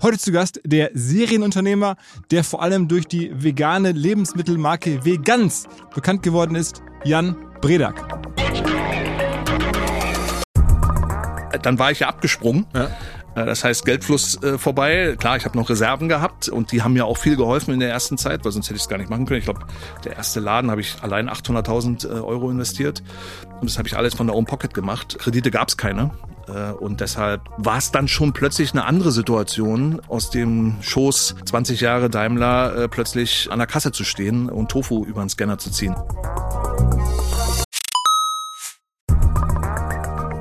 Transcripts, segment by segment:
Heute zu Gast der Serienunternehmer, der vor allem durch die vegane Lebensmittelmarke Vegans bekannt geworden ist, Jan Bredak. Dann war ich ja abgesprungen. Ja. Äh, das heißt, Geldfluss äh, vorbei. Klar, ich habe noch Reserven gehabt und die haben mir auch viel geholfen in der ersten Zeit, weil sonst hätte ich es gar nicht machen können. Ich glaube, der erste Laden habe ich allein 800.000 äh, Euro investiert und das habe ich alles von der Own Pocket gemacht. Kredite gab es keine und deshalb war es dann schon plötzlich eine andere Situation, aus dem Schoß 20 Jahre Daimler äh, plötzlich an der Kasse zu stehen und Tofu über den Scanner zu ziehen.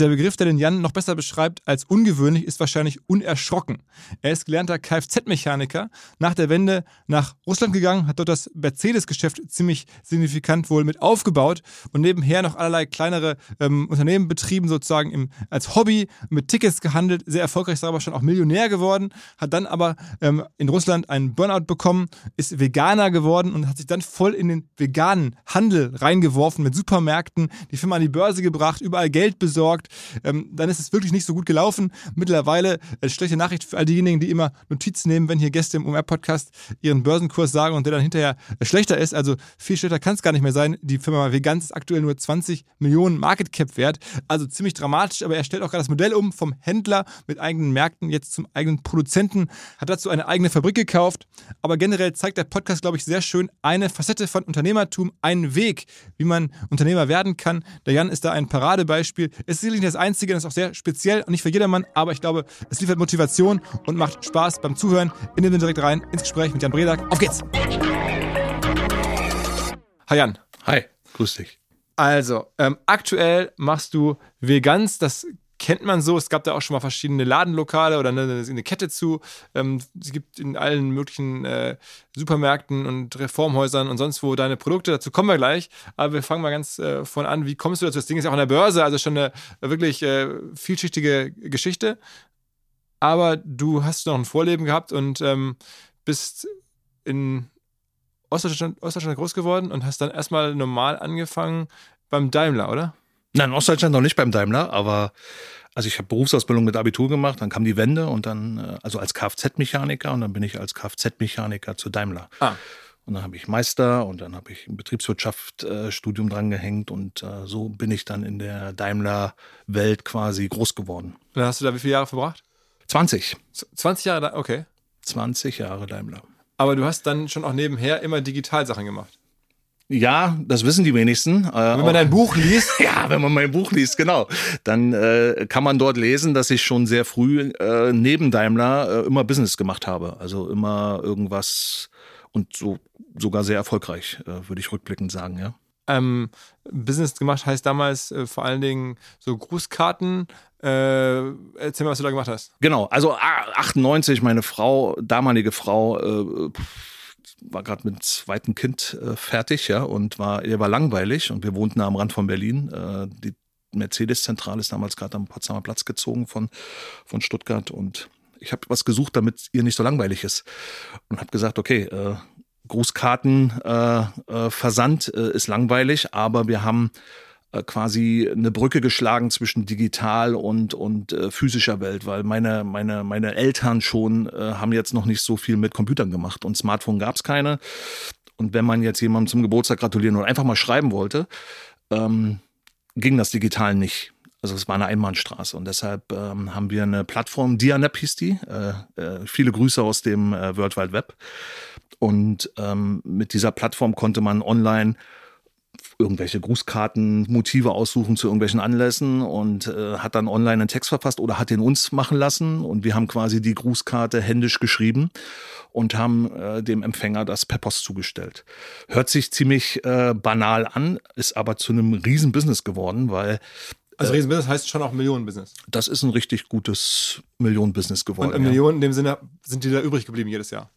Der Begriff, der den Jan noch besser beschreibt als ungewöhnlich, ist wahrscheinlich unerschrocken. Er ist gelernter Kfz-Mechaniker, nach der Wende nach Russland gegangen, hat dort das Mercedes-Geschäft ziemlich signifikant wohl mit aufgebaut und nebenher noch allerlei kleinere ähm, Unternehmen betrieben, sozusagen im, als Hobby, mit Tickets gehandelt, sehr erfolgreich, ist aber schon auch Millionär geworden, hat dann aber ähm, in Russland einen Burnout bekommen, ist Veganer geworden und hat sich dann voll in den veganen Handel reingeworfen mit Supermärkten, die Firma an die Börse gebracht, überall Geld besorgt, ähm, dann ist es wirklich nicht so gut gelaufen. Mittlerweile äh, schlechte Nachricht für all diejenigen, die immer Notizen nehmen, wenn hier Gäste im OMR-Podcast ihren Börsenkurs sagen und der dann hinterher äh, schlechter ist. Also viel schlechter kann es gar nicht mehr sein. Die Firma Veganz ist aktuell nur 20 Millionen Market Cap wert. Also ziemlich dramatisch, aber er stellt auch gerade das Modell um vom Händler mit eigenen Märkten jetzt zum eigenen Produzenten, hat dazu eine eigene Fabrik gekauft. Aber generell zeigt der Podcast, glaube ich, sehr schön eine Facette von Unternehmertum, einen Weg, wie man Unternehmer werden kann. Der Jan ist da ein Paradebeispiel. Es ist sicherlich nicht das Einzige, das ist auch sehr speziell und nicht für jedermann, aber ich glaube, es liefert Motivation und macht Spaß beim Zuhören. In dem direkt rein ins Gespräch mit Jan Bredak. Auf geht's! Hi Jan. Hi, grüß dich. Also, ähm, aktuell machst du Vegans, das kennt man so. Es gab da auch schon mal verschiedene Ladenlokale oder eine, eine Kette zu. Ähm, es gibt in allen möglichen äh, Supermärkten und Reformhäusern und sonst wo deine Produkte. Dazu kommen wir gleich. Aber wir fangen mal ganz äh, von an. Wie kommst du dazu? Das Ding ist ja auch an der Börse, also schon eine wirklich äh, vielschichtige Geschichte. Aber du hast noch ein Vorleben gehabt und ähm, bist in Ostdeutschland, Ostdeutschland groß geworden und hast dann erstmal normal angefangen beim Daimler, oder? Nein, in Ostdeutschland noch nicht beim Daimler, aber also ich habe Berufsausbildung mit Abitur gemacht, dann kam die Wende und dann, äh, also als Kfz-Mechaniker und dann bin ich als Kfz-Mechaniker zu Daimler. Ah. Und dann habe ich Meister und dann habe ich ein Betriebswirtschaft-Studium äh, drangehängt und äh, so bin ich dann in der Daimler-Welt quasi groß geworden. Dann hast du da wie viele Jahre verbracht? 20. 20 Jahre, okay. 20 Jahre Daimler. Aber du hast dann schon auch nebenher immer Digitalsachen gemacht. Ja, das wissen die wenigsten. Äh, wenn man dein Buch liest? ja, wenn man mein Buch liest, genau. Dann äh, kann man dort lesen, dass ich schon sehr früh äh, neben Daimler äh, immer Business gemacht habe. Also immer irgendwas und so sogar sehr erfolgreich, äh, würde ich rückblickend sagen, ja. Ähm, Business gemacht heißt damals äh, vor allen Dingen so Grußkarten. Äh, erzähl mal, was du da gemacht hast. Genau, also 98, meine Frau, damalige Frau, äh, war gerade mit dem zweiten Kind äh, fertig, ja, und war, er war langweilig und wir wohnten am Rand von Berlin. Äh, die Mercedes-Zentrale ist damals gerade am Potsdamer Platz gezogen von, von Stuttgart und ich habe was gesucht, damit ihr nicht so langweilig ist. Und habe gesagt, okay, äh, Grußkarten, äh, äh, Versand äh, ist langweilig, aber wir haben quasi eine Brücke geschlagen zwischen digital und und äh, physischer Welt, weil meine meine meine Eltern schon äh, haben jetzt noch nicht so viel mit Computern gemacht und Smartphone gab es keine. Und wenn man jetzt jemandem zum Geburtstag gratulieren oder einfach mal schreiben wollte, ähm, ging das digital nicht. Also es war eine Einbahnstraße und deshalb ähm, haben wir eine Plattform, Dianep hieß die. Äh, äh, viele Grüße aus dem äh, World Wide Web. Und ähm, mit dieser Plattform konnte man online irgendwelche Grußkarten, Motive aussuchen zu irgendwelchen Anlässen und äh, hat dann online einen Text verfasst oder hat den uns machen lassen und wir haben quasi die Grußkarte händisch geschrieben und haben äh, dem Empfänger das per Post zugestellt. Hört sich ziemlich äh, banal an, ist aber zu einem Riesenbusiness geworden, weil also Riesenbusiness heißt schon auch Millionenbusiness. Das ist ein richtig gutes Millionenbusiness geworden. Und Millionen in dem Sinne sind die da übrig geblieben jedes Jahr?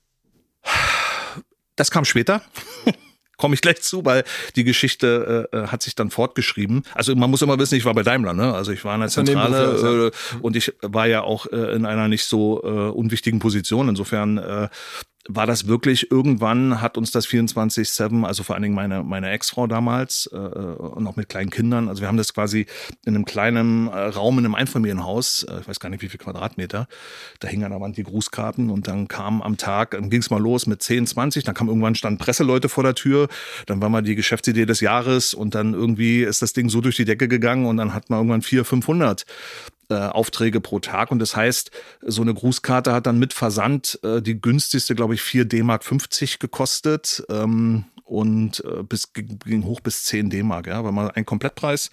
Das kam später. Komme ich gleich zu, weil die Geschichte äh, äh, hat sich dann fortgeschrieben. Also man muss immer wissen, ich war bei Daimler, ne? Also ich war in der Zentrale äh, und ich war ja auch äh, in einer nicht so äh, unwichtigen Position. Insofern äh, war das wirklich irgendwann hat uns das 24/7, also vor allen Dingen meine meine Ex-Frau damals äh, und auch mit kleinen Kindern, also wir haben das quasi in einem kleinen äh, Raum in einem Einfamilienhaus, äh, ich weiß gar nicht wie viel Quadratmeter, da hingen an der Wand die Grußkarten und dann kam am Tag, dann ging es mal los mit 10, 20, dann kam irgendwann standen Presseleute vor der Tür, dann war mal die Geschäftsidee des Jahres und dann irgendwie ist das Ding so durch die Decke gegangen und dann hat man irgendwann 400, 500 äh, Aufträge pro Tag. Und das heißt, so eine Grußkarte hat dann mit Versand äh, die günstigste, glaube ich, 4 D-Mark 50 gekostet. Ähm, und äh, bis, ging hoch bis 10 D-Mark, ja, war mal ein Komplettpreis.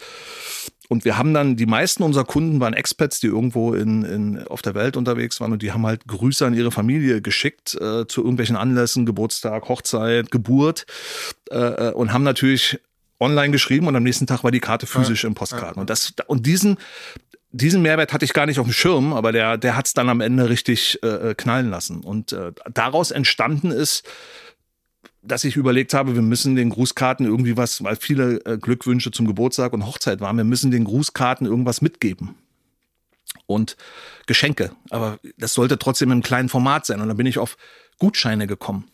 Und wir haben dann, die meisten unserer Kunden waren Expats, die irgendwo in, in, auf der Welt unterwegs waren und die haben halt Grüße an ihre Familie geschickt äh, zu irgendwelchen Anlässen, Geburtstag, Hochzeit, Geburt äh, und haben natürlich online geschrieben und am nächsten Tag war die Karte physisch ja, im Postkarten. Ja. Und das und diesen diesen Mehrwert hatte ich gar nicht auf dem Schirm, aber der, der hat es dann am Ende richtig äh, äh, knallen lassen. Und äh, daraus entstanden ist, dass ich überlegt habe, wir müssen den Grußkarten irgendwie was, weil viele äh, Glückwünsche zum Geburtstag und Hochzeit waren, wir müssen den Grußkarten irgendwas mitgeben. Und Geschenke. Aber das sollte trotzdem im kleinen Format sein. Und dann bin ich auf Gutscheine gekommen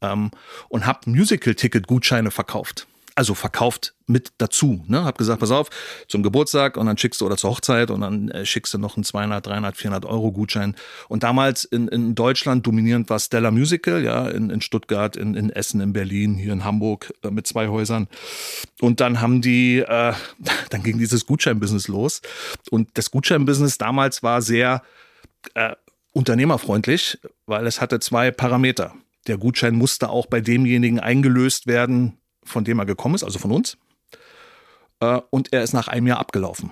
ähm, und habe Musical-Ticket-Gutscheine verkauft also verkauft mit dazu. Ne? Hab gesagt, pass auf, zum Geburtstag und dann schickst du oder zur Hochzeit und dann äh, schickst du noch einen 200, 300, 400 Euro Gutschein. Und damals in, in Deutschland dominierend war Stella Musical, ja, in, in Stuttgart, in, in Essen, in Berlin, hier in Hamburg äh, mit zwei Häusern. Und dann haben die, äh, dann ging dieses Gutscheinbusiness los. Und das Gutscheinbusiness damals war sehr äh, unternehmerfreundlich, weil es hatte zwei Parameter. Der Gutschein musste auch bei demjenigen eingelöst werden, von dem er gekommen ist, also von uns. Äh, und er ist nach einem Jahr abgelaufen.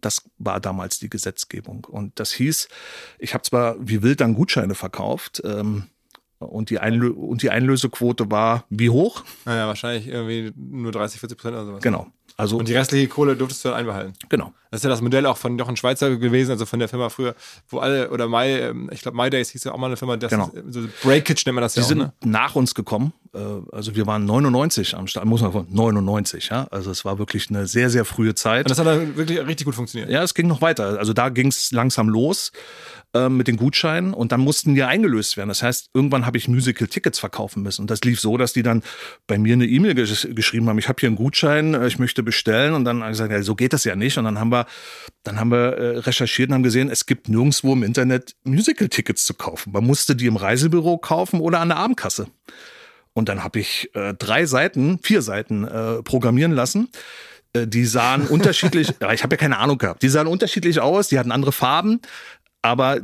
Das war damals die Gesetzgebung. Und das hieß, ich habe zwar wie wild dann Gutscheine verkauft, ähm, und die, Einlö und die Einlösequote war wie hoch? Naja, wahrscheinlich irgendwie nur 30, 40 Prozent oder sowas. Genau. Also, und die restliche Kohle durftest du dann einbehalten. Genau. Das ist ja das Modell auch von Jochen Schweizer gewesen, also von der Firma früher, wo alle, oder My, ähm, ich glaube, MyDays hieß ja auch mal eine Firma, das genau. ist, so Breakage nennt man das die ja auch. Die sind ne? nach uns gekommen. Äh, also wir waren 99 am Start, muss man sagen, 99, ja. Also es war wirklich eine sehr, sehr frühe Zeit. Und das hat dann wirklich richtig gut funktioniert. Ja, es ging noch weiter. Also da ging es langsam los. Ähm, mit den Gutscheinen und dann mussten die eingelöst werden. Das heißt, irgendwann habe ich Musical-Tickets verkaufen müssen. Und das lief so, dass die dann bei mir eine E-Mail gesch geschrieben haben, ich habe hier einen Gutschein, äh, ich möchte bestellen. Und dann habe ich gesagt, ja, so geht das ja nicht. Und dann haben wir, dann haben wir äh, recherchiert und haben gesehen, es gibt nirgendwo im Internet Musical-Tickets zu kaufen. Man musste die im Reisebüro kaufen oder an der Abendkasse. Und dann habe ich äh, drei Seiten, vier Seiten äh, programmieren lassen äh, die sahen unterschiedlich, ich habe ja keine Ahnung gehabt, die sahen unterschiedlich aus, die hatten andere Farben, aber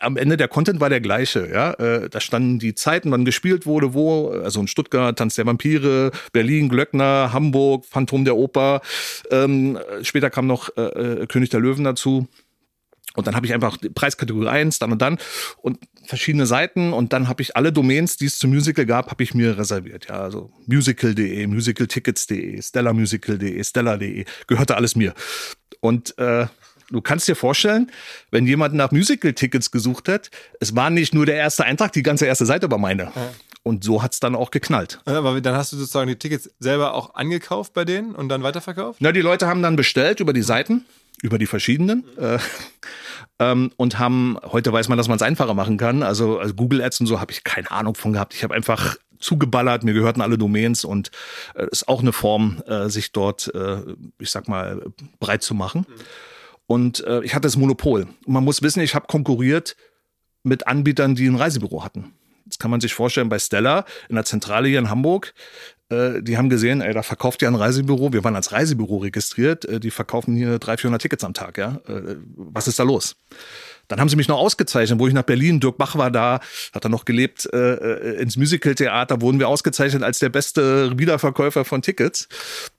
am Ende der Content war der gleiche. Ja, äh, da standen die Zeiten, wann gespielt wurde, wo. Also in Stuttgart Tanz der Vampire, Berlin Glöckner, Hamburg Phantom der Oper. Ähm, später kam noch äh, äh König der Löwen dazu. Und dann habe ich einfach Preiskategorie 1, dann und dann und verschiedene Seiten und dann habe ich alle Domains, die es zum Musical gab, habe ich mir reserviert. Ja, also musical.de, musicaltickets.de, stellarmusical.de, stellar.de, gehörte alles mir. Und äh, du kannst dir vorstellen, wenn jemand nach Musical-Tickets gesucht hat, es war nicht nur der erste Eintrag, die ganze erste Seite war meine. Ja. Und so hat's dann auch geknallt. Aber dann hast du sozusagen die Tickets selber auch angekauft bei denen und dann weiterverkauft? Na, die Leute haben dann bestellt über die Seiten, über die verschiedenen. Äh, ähm, und haben, heute weiß man, dass man es einfacher machen kann. Also, also Google Ads und so habe ich keine Ahnung von gehabt. Ich habe einfach zugeballert, mir gehörten alle Domains und äh, ist auch eine Form, äh, sich dort, äh, ich sag mal, breit zu machen. Und äh, ich hatte das Monopol. Und man muss wissen, ich habe konkurriert mit Anbietern, die ein Reisebüro hatten. Kann man sich vorstellen bei Stella in der Zentrale hier in Hamburg. Äh, die haben gesehen, ey, da verkauft ja ein Reisebüro. Wir waren als Reisebüro registriert. Äh, die verkaufen hier 300, 400 Tickets am Tag. Ja, äh, was ist da los? Dann haben sie mich noch ausgezeichnet, wo ich nach Berlin, Dirk Bach war da, hat er noch gelebt, äh, äh ins Musical-Theater wurden wir ausgezeichnet als der beste Wiederverkäufer von Tickets,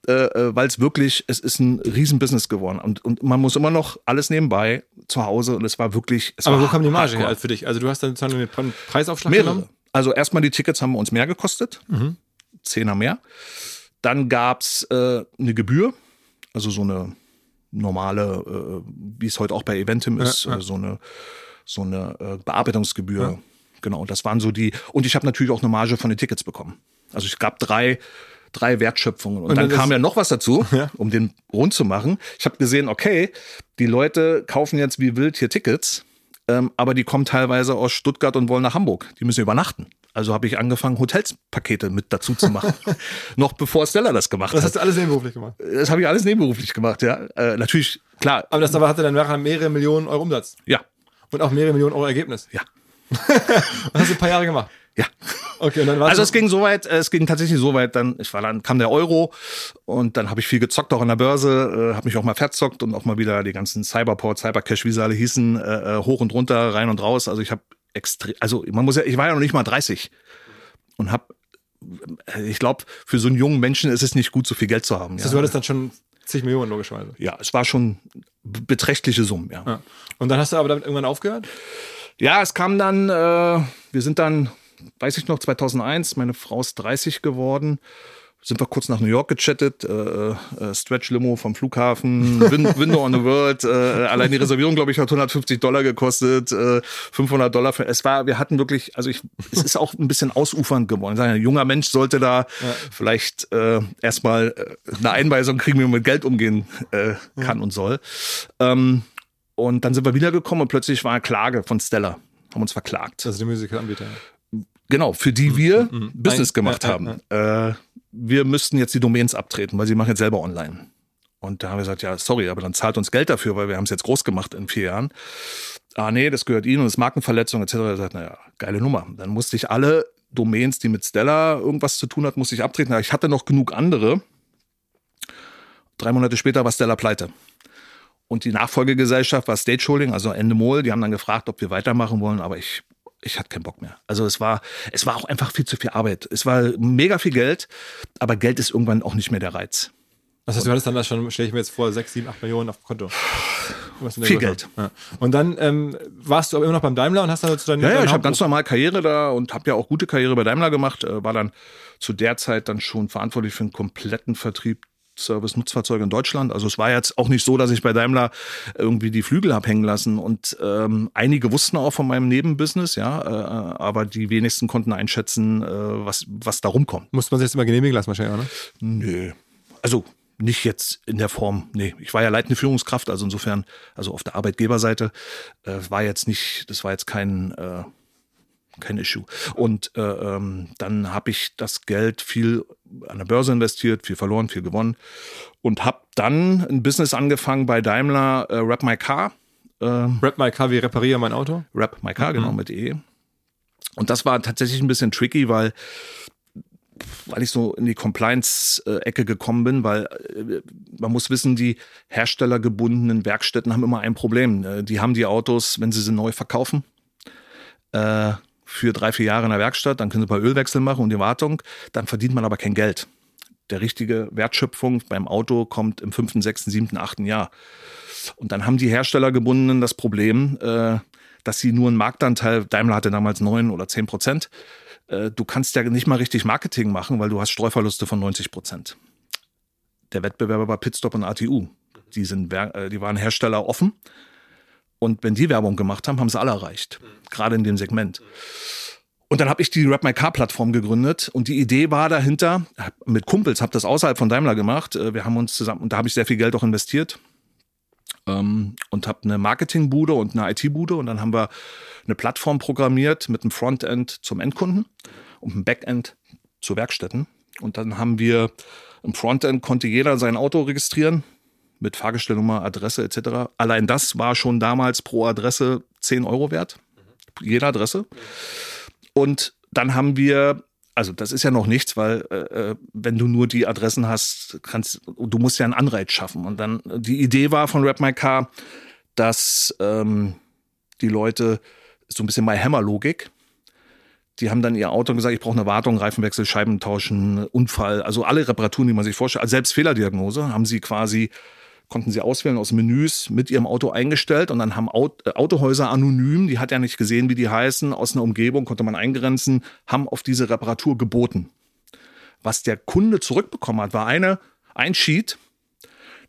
äh, äh, weil es wirklich, es ist ein Riesenbusiness geworden. Und, und man muss immer noch alles nebenbei zu Hause und es war wirklich. Es Aber war wo kam die Marge her für dich? Also du hast dann sozusagen den Preisaufschlag Mehrere. genommen? Also erstmal die Tickets haben uns mehr gekostet, Zehner mehr. Dann gab's äh, eine Gebühr, also so eine normale, äh, wie es heute auch bei Eventim ist, Ja, ja. Äh, so eine so eine äh, Bearbeitungsgebühr. Genau, das waren so die. Und ich habe natürlich auch eine Marge von den Tickets bekommen. Also es gab drei drei Wertschöpfungen. Und, Und dann kam ja noch was dazu, Ja. um den rund zu machen. Ich habe gesehen, okay, die Leute kaufen jetzt wie wild hier Tickets, ähm, aber die kommen teilweise aus Stuttgart und wollen nach Hamburg. Die müssen übernachten. Also habe ich angefangen, Hotelspakete mit dazu zu machen. Noch bevor Stella das gemacht Das hat. hast du alles nebenberuflich gemacht. Das habe ich alles nebenberuflich gemacht, ja. Äh, natürlich, klar, Aber das aber hatte dann nachher mehrere Millionen Euro Umsatz ja, und auch mehrere Millionen Euro Ergebnis. ja, Das hast du ein paar Jahre gemacht. ja. Okay, und dann war Also es ging so weit, äh, es ging tatsächlich so weit, dann, ich war dann, kam der Euro und dann habe ich viel gezockt, auch an der Börse, äh, habe mich auch mal verzockt und auch mal wieder die ganzen Cyberport, Cybercash, wie sie alle hießen, äh, äh, hoch und runter, rein und raus. Also ich habe extrem, also man muss ja, ich war ja noch nicht mal 30 und habe, ich glaube, für so einen jungen Menschen ist es nicht gut, so viel Geld zu haben. Also Ja, du hattest dann schon zig Millionen logischerweise. ja es war schon beträchtliche Summen, ja. Ja. Und dann hast du aber damit irgendwann aufgehört? Ja, es kam dann, äh, wir sind dann, weiß ich noch, 2001, meine Frau ist 30 geworden. Sind wir kurz nach New York gechattet, äh, äh, Stretch Limo vom Flughafen, Win Window on the World, äh, allein die Reservierung, glaube ich, hat 150 Dollar gekostet, äh, 500 Dollar für, es war, wir hatten wirklich, also ich, es ist auch ein bisschen ausufernd geworden. Ein junger Mensch sollte da vielleicht äh, erstmal äh, eine Einweisung kriegen, wie man mit Geld umgehen äh, kann und soll. Ähm, und dann sind wir wiedergekommen und plötzlich war eine Klage von Stella. Haben uns verklagt. Also die Musikanbieter. Genau, für die wir Business Ein- gemacht ja, ja, haben. Äh, wir müssten jetzt die Domains abtreten, weil sie machen jetzt selber online. Und da haben wir gesagt, ja, sorry, aber dann zahlt uns Geld dafür, weil wir haben es jetzt groß gemacht in vier Jahren. Ah, nee, das gehört Ihnen und ist Markenverletzung etc. Er sagt, naja, geile Nummer. Dann musste ich alle Domains, die mit Stella irgendwas zu tun hat, musste ich abtreten. Ich hatte noch genug andere. Drei Monate später war Stella pleite. Und die Nachfolgegesellschaft war Stage Holding, also Endemol. Die haben dann gefragt, ob wir weitermachen wollen, aber ich, ich hatte keinen Bock mehr. Also es war, es war auch einfach viel zu viel Arbeit. Es war mega viel Geld, aber Geld ist irgendwann auch nicht mehr der Reiz. Das heißt, du hattest dann das schon, stelle ich mir jetzt vor, 6, 7, 8 Millionen auf dem Konto. Viel. Geld. Ja. Und dann ähm, warst du aber immer noch beim Daimler und hast dann sozusagen. Ja, ja, ich habe ganz normal Karriere da und habe ja auch gute Karriere bei Daimler gemacht. Äh, war dann zu der Zeit dann schon verantwortlich für einen kompletten Vertrieb Service Nutzfahrzeuge in Deutschland. Also es war jetzt auch nicht so, dass ich bei Daimler irgendwie die Flügel hab hängen lassen und ähm, einige wussten auch von meinem Nebenbusiness, ja, äh, aber die wenigsten konnten einschätzen, äh, was was da rumkommt. Musste man sich das immer genehmigen lassen, wahrscheinlich, auch, ne? Nö. Also nicht jetzt in der Form, nee. Ich war ja leitende Führungskraft, also insofern, also auf der Arbeitgeberseite, äh, war jetzt nicht, das war jetzt kein, äh, kein Issue. Und äh, ähm, dann habe ich das Geld viel an der Börse investiert, viel verloren, viel gewonnen und habe dann ein Business angefangen bei Daimler, äh, Rap My Car. Ähm, Rap My Car, wie repariere mein Auto? Rap My Car, genau, mit E. Und das war tatsächlich ein bisschen tricky, weil, weil ich so in die Compliance-Ecke gekommen bin, weil äh, man muss wissen, die herstellergebundenen Werkstätten haben immer ein Problem. Äh, Die haben die Autos, wenn sie sie neu verkaufen, äh, für drei, vier Jahre in der Werkstatt, dann können sie ein paar Ölwechsel machen und die Wartung, dann verdient man aber kein Geld. Der richtige Wertschöpfung beim Auto kommt im fünften, sechsten, siebten, achten Jahr. Und dann haben die Herstellergebundenen das Problem, äh, dass sie nur einen Marktanteil, Daimler hatte damals neun oder zehn Prozent, äh, du kannst ja nicht mal richtig Marketing machen, weil du hast Streuverluste von 90 Prozent. Der Wettbewerber war Pitstop und ATU. Die, sind, äh, die waren Hersteller offen. Und wenn die Werbung gemacht haben, haben sie alle erreicht. Gerade in dem Segment. Und dann habe ich die Rap My Car Plattform gegründet und die Idee war dahinter, mit Kumpels, habe das außerhalb von Daimler gemacht. Äh, wir haben uns zusammen, und da habe ich sehr viel Geld auch investiert ähm, und habe eine Marketingbude und eine IT-Bude und dann haben wir eine Plattform programmiert mit einem Frontend zum Endkunden und einem Backend zu Werkstätten. Und dann haben wir im Frontend konnte jeder sein Auto registrieren mit Fahrgestellnummer, Adresse etc. Allein das war schon damals pro Adresse 10 Euro wert. Jede Adresse. Und dann haben wir, also das ist ja noch nichts, weil äh, äh, wenn du nur die Adressen hast, kannst du musst ja einen Anreiz schaffen. Und dann die Idee war von Rap My Car, dass ähm, die Leute so ein bisschen My Hammer Logik. Die haben dann ihr Auto gesagt, ich brauche eine Wartung, Reifenwechsel, Scheiben tauschen, Unfall, also alle Reparaturen, die man sich vorstellt. Also selbst Fehlerdiagnose haben sie quasi konnten sie auswählen aus Menüs mit ihrem Auto eingestellt und dann haben äh, Autohäuser anonym, die hat ja nicht gesehen, wie die heißen, aus einer Umgebung konnte man eingrenzen, haben auf diese Reparatur geboten. Was der Kunde zurückbekommen hat, war eine, ein Sheet,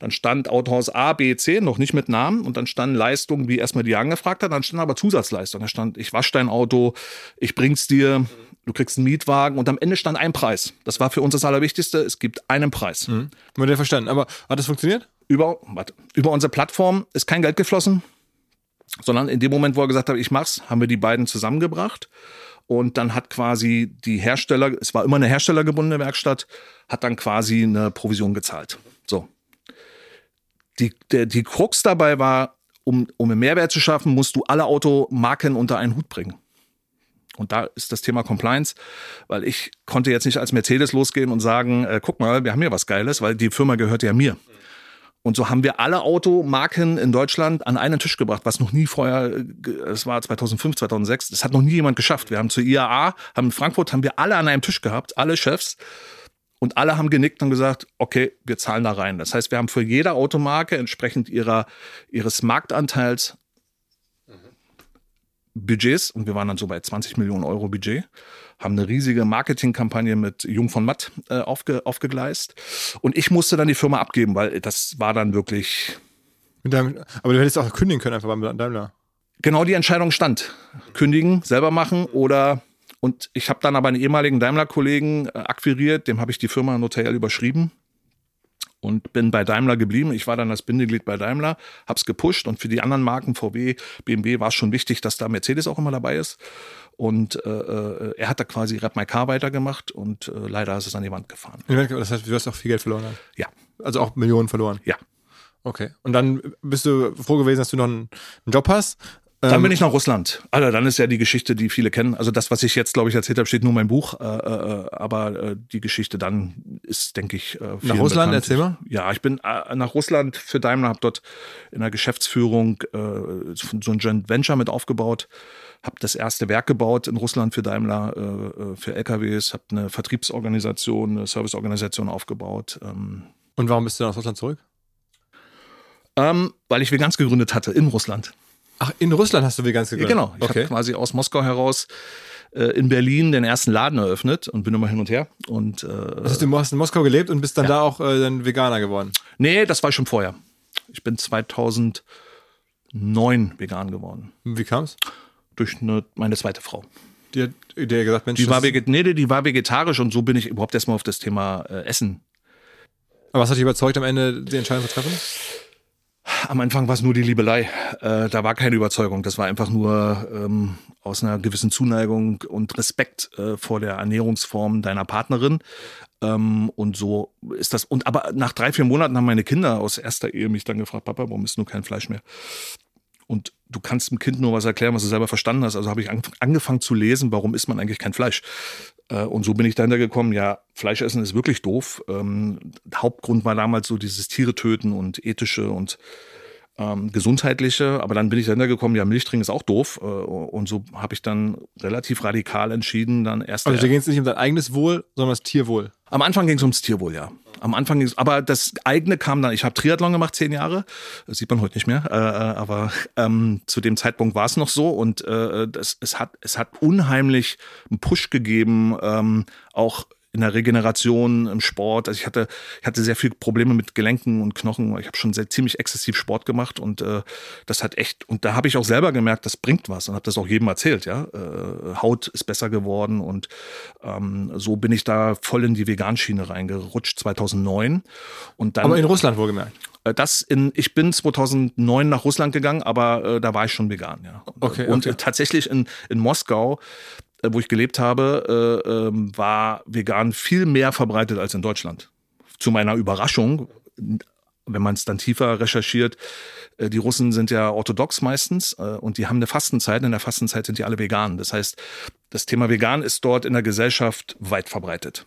dann stand Autohaus A, B, C, noch nicht mit Namen und dann standen Leistungen, wie erstmal die angefragt hat, dann standen aber Zusatzleistungen. Da stand, ich wasche dein Auto, ich bring's dir, du kriegst einen Mietwagen und am Ende stand ein Preis. Das war für uns das Allerwichtigste, es gibt einen Preis. Mhm. Modell verstanden. Aber hat das funktioniert? Über, warte, über unsere Plattform ist kein Geld geflossen, sondern in dem Moment, wo er gesagt hat, ich mach's, haben wir die beiden zusammengebracht. Und dann hat quasi die Hersteller, es war immer eine herstellergebundene Werkstatt, hat dann quasi eine Provision gezahlt. So. Die, der, die Krux dabei war, um, um einen Mehrwert zu schaffen, musst du alle Automarken unter einen Hut bringen. Und da ist das Thema Compliance, weil ich konnte jetzt nicht als Mercedes losgehen und sagen, äh, guck mal, wir haben hier was Geiles, weil die Firma gehört ja mir. Und so haben wir alle Automarken in Deutschland an einen Tisch gebracht, was noch nie vorher, es war 2005, 2006, das hat noch nie jemand geschafft. Wir haben zur IAA, haben in Frankfurt, haben wir alle an einem Tisch gehabt, alle Chefs. Und alle haben genickt und gesagt, okay, wir zahlen da rein. Das heißt, wir haben für jede Automarke entsprechend ihrer, ihres Marktanteils Budgets, und wir waren dann so bei 20 Millionen Euro Budget, haben eine riesige Marketingkampagne mit Jung von Matt äh, aufge, aufgegleist. Und ich musste dann die Firma abgeben, weil das war dann wirklich. Deinem, aber du hättest auch kündigen können einfach beim Daimler. Genau die Entscheidung stand. Kündigen, selber machen oder und ich habe dann aber einen ehemaligen Daimler-Kollegen äh, akquiriert, dem habe ich die Firma notariell überschrieben und bin bei Daimler geblieben. Ich war dann als Bindeglied bei Daimler, hab's gepusht und für die anderen Marken VW, BMW war es schon wichtig, dass da Mercedes auch immer dabei ist. Und äh, äh, er hat da quasi Rap My Car weitergemacht und äh, leider ist es an die Wand gefahren. Das heißt, du hast auch viel Geld verloren. Ja. Also auch Millionen verloren. Ja. Okay. Und dann bist du froh gewesen, dass du noch einen Job hast. Dann ähm, bin ich nach Russland. Also dann ist ja die Geschichte, die viele kennen. Also das, was ich jetzt, glaube ich, erzählt habe, steht nur in meinem Buch. Äh, äh, aber äh, die Geschichte dann ist, denke ich, äh, nach Russland. Bekannt. Erzähl mal. Ja, ich bin äh, nach Russland für Daimler, habe dort in der Geschäftsführung äh, so ein Joint Venture mit aufgebaut. Habe das erste Werk gebaut in Russland für Daimler, für LKWs. Habe eine Vertriebsorganisation, eine Serviceorganisation aufgebaut. Ähm. Und warum bist du nach Russland zurück? Ähm, weil ich Veganz gegründet hatte in Russland. Ach, in Russland hast du Vegans gegründet? Ja, genau. Ich okay. habe quasi aus Moskau heraus äh, in Berlin den ersten Laden eröffnet und bin immer hin und her. Und, äh, das heißt, du hast in Moskau gelebt und bist dann ja. da auch äh, dann Veganer geworden? Nee, das war schon vorher. Ich bin 2009 vegan geworden. Wie kam's? Durch eine, meine zweite Frau. Die hat dir gesagt, Mensch, die war, nee, die war vegetarisch und so bin ich überhaupt erstmal auf das Thema äh, Essen. Aber was hat dich überzeugt, am Ende die Entscheidung zu treffen? Am Anfang war es nur die Liebelei. Äh, da war keine Überzeugung. Das war einfach nur ähm, aus einer gewissen Zuneigung und Respekt äh, vor der Ernährungsform deiner Partnerin. Ähm, und so ist das. Und aber nach drei, vier Monaten haben meine Kinder aus erster Ehe mich dann gefragt, Papa, warum isst du kein Fleisch mehr? Und du kannst dem Kind nur was erklären, was du selber verstanden hast. Also habe ich angefangen zu lesen, warum isst man eigentlich kein Fleisch? Äh, und so bin ich dahinter gekommen, ja, Fleisch essen ist wirklich doof. Ähm, Hauptgrund war damals so dieses Tiere töten und ethische und ähm, gesundheitliche. Aber dann bin ich dahinter gekommen, ja, Milch trinken ist auch doof. Äh, und so habe ich dann relativ radikal entschieden, dann erst. Also da ging es nicht um dein eigenes Wohl, sondern das Tierwohl. Am Anfang ging es ums Tierwohl, ja. Am Anfang ging es, aber das eigene kam dann, ich habe Triathlon gemacht, zehn Jahre, das sieht man heute nicht mehr, äh, äh aber ähm, zu dem Zeitpunkt war es noch so und äh, das, es, hat, es hat unheimlich einen Push gegeben, ähm, auch in der Regeneration, im Sport. Also ich hatte, ich hatte sehr viele Probleme mit Gelenken und Knochen. Ich habe schon sehr ziemlich exzessiv Sport gemacht und äh, das hat echt, und da habe ich auch selber gemerkt, das bringt was und habe das auch jedem erzählt, ja. Äh, Haut ist besser geworden und ähm, so bin ich da voll in die Veganschiene reingerutscht 2009. Und dann, Aber in Russland wohlgemerkt. Äh, das in, ich bin 2009 nach Russland gegangen, aber äh, da war ich schon vegan, ja. Okay, und okay. tatsächlich in, in Moskau, wo ich gelebt habe, äh, ähm, war vegan viel mehr verbreitet als in Deutschland. Zu meiner Überraschung, wenn man es dann tiefer recherchiert, äh, die Russen sind ja orthodox meistens äh, und die haben eine Fastenzeit. In der Fastenzeit sind die alle vegan. Das heißt, das Thema vegan ist dort in der Gesellschaft weit verbreitet.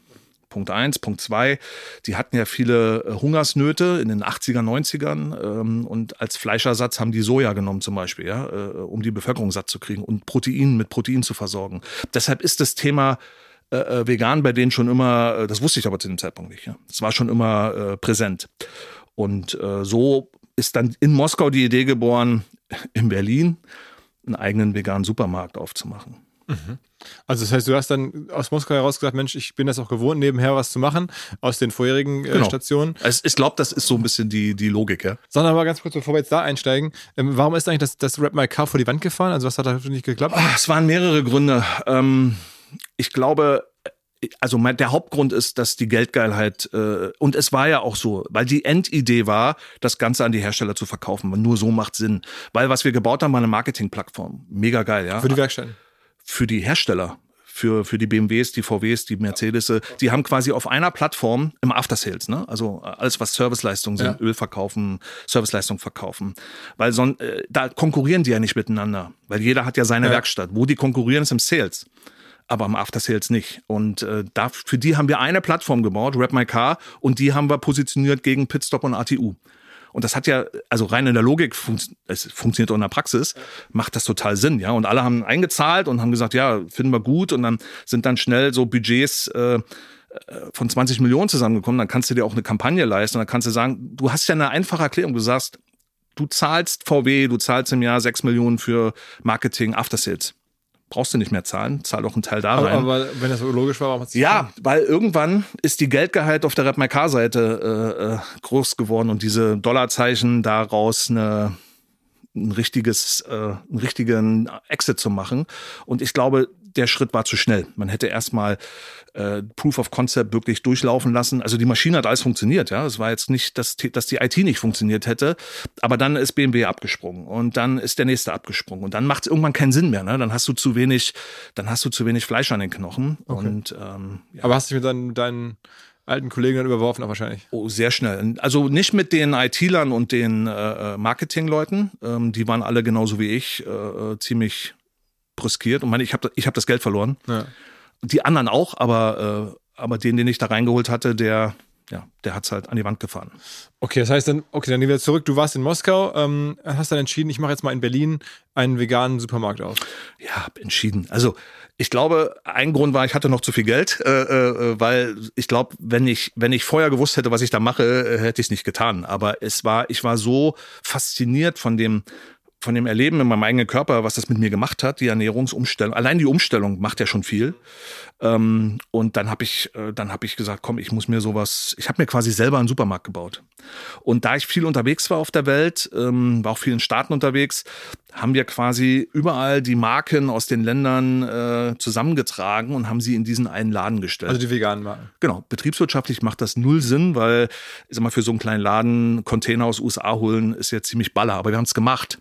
Punkt eins. Punkt zwei, die hatten ja viele äh, Hungersnöte in den 80er, 90ern ähm, und als Fleischersatz haben die Soja genommen zum Beispiel, ja, äh, um die Bevölkerung satt zu kriegen und Protein mit Protein zu versorgen. Deshalb ist das Thema äh, äh, vegan bei denen schon immer, äh, das wusste ich aber zu dem Zeitpunkt nicht, ja. War schon immer äh, präsent. Und so ist dann in Moskau die Idee geboren, in Berlin einen eigenen veganen Supermarkt aufzumachen. Also das heißt, du hast dann aus Moskau heraus gesagt, Mensch, ich bin das auch gewohnt, nebenher was zu machen aus den vorherigen äh, Genau. Stationen. Also ich glaube, das ist so ein bisschen die, die Logik, ja. Sondern mal ganz kurz, bevor wir jetzt da einsteigen, ähm, warum ist eigentlich das, das Rap My Car vor die Wand gefahren? Also was hat da nicht geklappt? Ah, Es waren mehrere Gründe. Ähm, ich glaube, also mein, der Hauptgrund ist, dass die Geldgeilheit, äh, und es war ja auch so, weil die Endidee war, das Ganze an die Hersteller zu verkaufen. Nur so macht Sinn. Weil was wir gebaut haben, war eine Marketingplattform. Mega geil, ja. Für die Werkstätten. Für die Hersteller, für, für die BMWs, die VWs, die Mercedes, die haben quasi auf einer Plattform im Aftersales, ne? Also alles, was Serviceleistungen sind, Ja. Öl verkaufen, Serviceleistung verkaufen. Weil son, äh, da konkurrieren die ja nicht miteinander, weil jeder hat ja seine Ja. Werkstatt. Wo die konkurrieren, ist im Sales. Aber im Aftersales nicht. Und äh, da, für die haben wir eine Plattform gebaut, Rap My Car, und die haben wir positioniert gegen Pitstop und ATU. Und das hat ja, also rein in der Logik, es funktioniert auch in der Praxis, macht das total Sinn, ja. Und alle haben eingezahlt und haben gesagt, ja, finden wir gut. Und dann sind dann schnell so Budgets äh, äh, von 20 Millionen zusammengekommen. Dann kannst du dir auch eine Kampagne leisten. Dann kannst du sagen, du hast ja eine einfache Erklärung. Du sagst, du zahlst VW, du zahlst im Jahr 6 Millionen für Marketing After Sales. Brauchst du nicht mehr zahlen, zahl doch einen Teil da Aber, rein. aber wenn das so logisch war, warum hat es Ja, weil irgendwann ist die Geldgehalt auf der Rap My Car Seite äh, äh, groß geworden und diese Dollarzeichen daraus eine ein richtiges, äh, einen richtigen Exit zu machen. Und ich glaube, der Schritt war zu schnell. Man hätte erstmal äh, Proof of Concept wirklich durchlaufen lassen. Also die Maschine hat alles funktioniert, ja. Es war jetzt nicht, dass, dass die IT nicht funktioniert hätte, aber dann ist BMW abgesprungen und dann ist der nächste abgesprungen und dann macht es irgendwann keinen Sinn mehr. Ne? Dann hast du zu wenig, dann hast du zu wenig Fleisch an den Knochen und ähm, ja. Aber hast du dich mit deinen, deinen alten Kollegen dann überworfen, auch wahrscheinlich. Oh, sehr schnell. Also nicht mit den IT-Lern und den äh, Marketingleuten. Ähm, die waren alle genauso wie ich, äh, äh, ziemlich brüskiert. Und meine, ich habe ich hab das Geld verloren. Ja. Die anderen auch, aber, äh, aber den, den ich da reingeholt hatte, der, ja, der hat's halt an die Wand gefahren. Okay, das heißt dann, okay, dann gehen wir zurück. Du warst in Moskau, ähm, hast dann entschieden, ich mache jetzt mal in Berlin einen veganen Supermarkt auf. Ja, hab entschieden. Also ich glaube, ein Grund war, ich hatte noch zu viel Geld, äh, äh, weil ich glaube, wenn ich wenn ich vorher gewusst hätte, was ich da mache, äh, hätte ich es nicht getan. Aber es war, ich war so fasziniert von dem von dem Erleben in meinem eigenen Körper, was das mit mir gemacht hat, die Ernährungsumstellung. Allein die Umstellung macht ja schon viel. Ähm, und dann habe ich, äh, dann habe ich gesagt, komm, ich muss mir sowas. Ich habe mir quasi selber einen Supermarkt gebaut. Und da ich viel unterwegs war auf der Welt, ähm, war auch viel in Staaten unterwegs, haben wir quasi überall die Marken aus den Ländern äh, zusammengetragen und haben sie in diesen einen Laden gestellt. Also die veganen Marken. Genau, betriebswirtschaftlich macht das null Sinn, weil, ich sag mal, für so einen kleinen Laden Container aus USA holen ist ja ziemlich baller, aber wir haben es gemacht.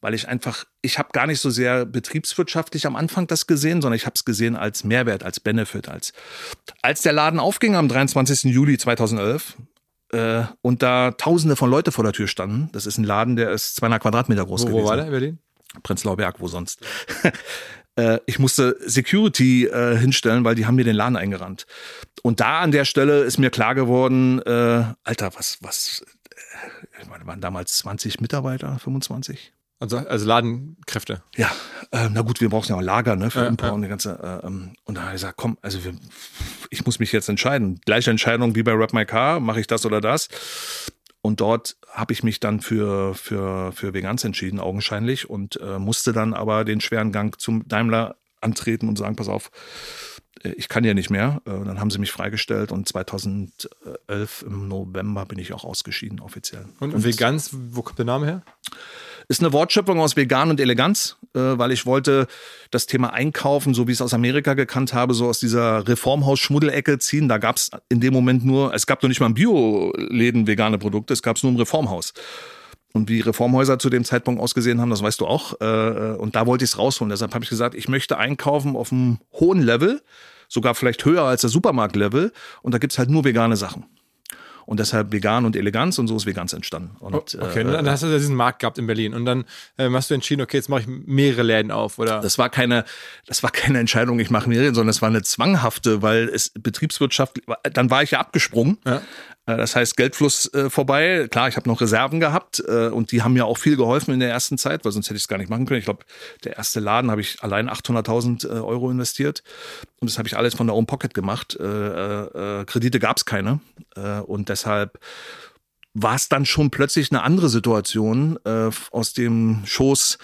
Weil ich einfach, ich habe gar nicht so sehr betriebswirtschaftlich am Anfang das gesehen, sondern ich habe es gesehen als Mehrwert, als Benefit, als als der Laden aufging am 23. Juli 2011 äh, und da Tausende von Leute vor der Tür standen. Das ist ein Laden, der ist 200 Quadratmeter groß Wo, gewesen. wo war der in Berlin? Prenzlauer Berg, wo sonst. Äh, ich musste Security äh, hinstellen, weil die haben mir den Laden eingerannt. Und da an der Stelle ist mir klar geworden, äh, Alter, was, was, äh, ich meine, waren damals 20 Mitarbeiter, 25? Also, also Ladenkräfte. Ja, äh, na gut, wir brauchen ja auch Lager ne, für Ja, Import ja. und die ganze. Äh, ähm, und da habe ich gesagt, komm, also wir, ich muss mich jetzt entscheiden. Gleiche Entscheidung wie bei Rap My Car, mache ich das oder das? Und dort habe ich mich dann für, für, für Veganz entschieden, augenscheinlich, und äh, musste dann aber den schweren Gang zum Daimler antreten und sagen, pass auf, äh, ich kann ja nicht mehr. Äh, dann haben sie mich freigestellt und 2011 im November bin ich auch ausgeschieden offiziell. Und, und Veganz, wo kommt der Name her? Ist eine Wortschöpfung aus vegan und Eleganz, äh, weil ich wollte das Thema Einkaufen, so wie ich es aus Amerika gekannt habe, so aus dieser Reformhaus-Schmuddelecke ziehen. Da gab es in dem Moment nur, es gab noch nicht mal im Bio-Läden vegane Produkte, es gab es nur im Reformhaus. Und wie Reformhäuser zu dem Zeitpunkt ausgesehen haben, das weißt du auch. Und da wollte ich es rausholen. Deshalb habe ich gesagt, ich möchte einkaufen auf einem hohen Level, sogar vielleicht höher als der Supermarktlevel. Und da gibt es halt nur vegane Sachen. Und deshalb vegan und Eleganz und so ist Veganz entstanden. Und, okay, äh, dann hast du diesen Markt gehabt in Berlin und dann ähm, hast du entschieden, okay, jetzt mache ich mehrere Läden auf, oder? Das war keine, das war keine Entscheidung, ich mache mehrere, sondern es war eine zwanghafte, weil es Betriebswirtschaft, dann war ich ja abgesprungen. Ja. Äh, das heißt, Geldfluss äh, vorbei. Klar, ich habe noch Reserven gehabt äh, und die haben mir auch viel geholfen in der ersten Zeit, weil sonst hätte ich es gar nicht machen können. Ich glaube, der erste Laden habe ich allein 800.000 äh, Euro investiert und das habe ich alles von der Own Pocket gemacht. Äh, äh, Kredite gab es keine und deshalb war es dann schon plötzlich eine andere Situation aus dem Schoß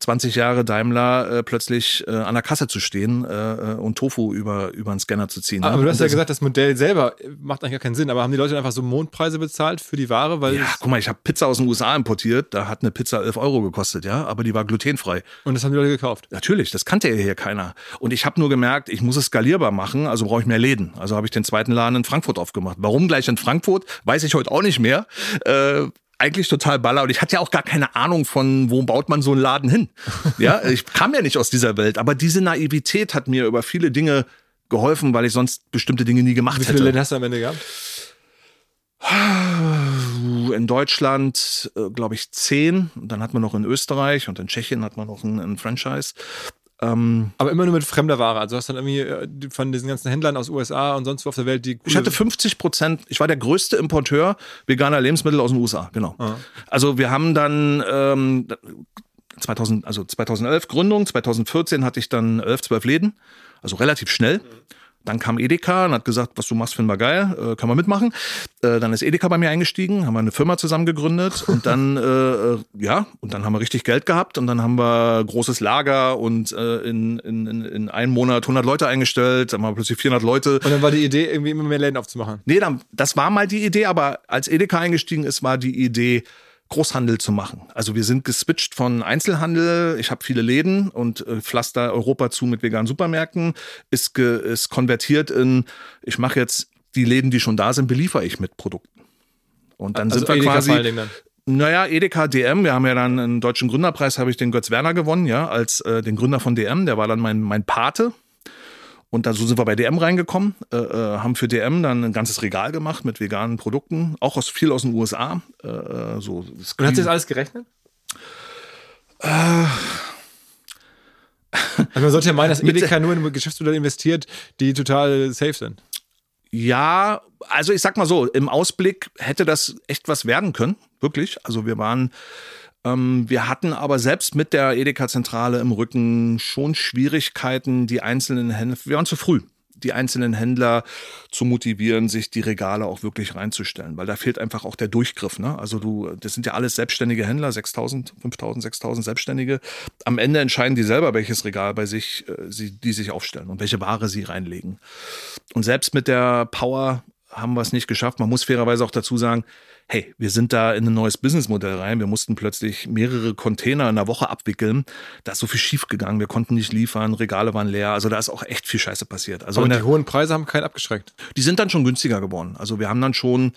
20 Jahre Daimler äh, plötzlich äh, an der Kasse zu stehen äh, äh und Tofu über, über einen Scanner zu ziehen. Aber ne? du hast ja gesagt, das Modell selber macht eigentlich gar keinen Sinn. Aber haben die Leute einfach so Mondpreise bezahlt für die Ware? Weil ja, guck mal, ich habe Pizza aus den USA importiert. Da hat eine Pizza 11 Euro gekostet, ja, aber die war glutenfrei. Und das haben die Leute gekauft? Natürlich, das kannte ja hier keiner. Und ich habe nur gemerkt, ich muss es skalierbar machen, also brauche ich mehr Läden. Also habe ich den zweiten Laden in Frankfurt aufgemacht. Warum gleich in Frankfurt, weiß ich heute auch nicht mehr. Äh, eigentlich total baller und ich hatte ja auch gar keine Ahnung von, wo baut man so einen Laden hin. Ja, ich kam ja nicht aus dieser Welt, aber diese Naivität hat mir über viele Dinge geholfen, weil ich sonst bestimmte Dinge nie gemacht hätte. Wie viele Läden hast du am Ende gehabt? In Deutschland, äh, glaube ich, zehn. dann hat man noch in Österreich und in Tschechien hat man noch ein, ein Franchise. Ähm, aber immer nur mit fremder Ware. Also hast dann irgendwie äh, von diesen ganzen Händlern aus USA und sonst wo auf der Welt die. Ich hatte 50 Prozent. Ich war der größte Importeur veganer Lebensmittel aus den USA. Genau. Ah. Also wir haben dann ähm, 2000, also 2011 Gründung, 2014 hatte ich dann 11, 12 Läden. Also relativ schnell. Mhm. Dann kam Edeka und hat gesagt, was du machst, finden wir geil, äh, kann man mitmachen. Äh, dann ist Edeka bei mir eingestiegen, haben wir eine Firma zusammen gegründet und dann, äh, äh, ja, und dann haben wir richtig Geld gehabt und dann haben wir großes Lager und äh, in, in, in einem Monat 100 Leute eingestellt, dann haben wir plötzlich 400 Leute. Und dann war die Idee, irgendwie immer mehr Läden aufzumachen? Nee, dann, das war mal die Idee, aber als Edeka eingestiegen ist, war die Idee, Großhandel zu machen. Also wir sind geswitcht von Einzelhandel, ich habe viele Läden und äh, pflaster Europa zu mit veganen Supermärkten, ist, ist konvertiert in, ich mache jetzt die Läden, die schon da sind, beliefere ich mit Produkten. Und dann also sind wir Edeka quasi. Naja, Edeka DM, wir haben ja dann einen deutschen Gründerpreis, habe ich den Götz Werner gewonnen, ja, als äh, den Gründer von DM, der war dann mein, mein Pate. Und dann so sind wir bei DM reingekommen, äh, äh haben für DM dann ein ganzes Regal gemacht mit veganen Produkten, auch aus viel aus den USA. Äh, äh, so Und hast du das alles gerechnet? Äh, also man sollte ja meinen, dass Edeka nur in Geschäftsmodelle investiert, die total safe sind. Ja, also ich sag mal so, im Ausblick hätte das echt was werden können, wirklich. Also wir waren wir hatten aber selbst mit der Edeka-Zentrale im Rücken schon Schwierigkeiten, die einzelnen Händler, wir waren zu früh, die einzelnen Händler zu motivieren, sich die Regale auch wirklich reinzustellen, weil da fehlt einfach auch der Durchgriff. Ne? Also du, das sind ja alles selbstständige Händler, 6.000, 5.000, 6.000 Selbstständige. Am Ende entscheiden die selber, welches Regal bei sich, äh, sie, die sich aufstellen und welche Ware sie reinlegen. Und selbst mit der Power haben wir es nicht geschafft. Man muss fairerweise auch dazu sagen, hey, wir sind da in ein neues Businessmodell rein. Wir mussten plötzlich mehrere Container in der Woche abwickeln. Da ist so viel schief gegangen. Wir konnten nicht liefern, Regale waren leer. Also da ist auch echt viel Scheiße passiert. Also Aber die hohen Preise haben keinen abgeschreckt. Die sind dann schon günstiger geworden. Also wir haben dann schon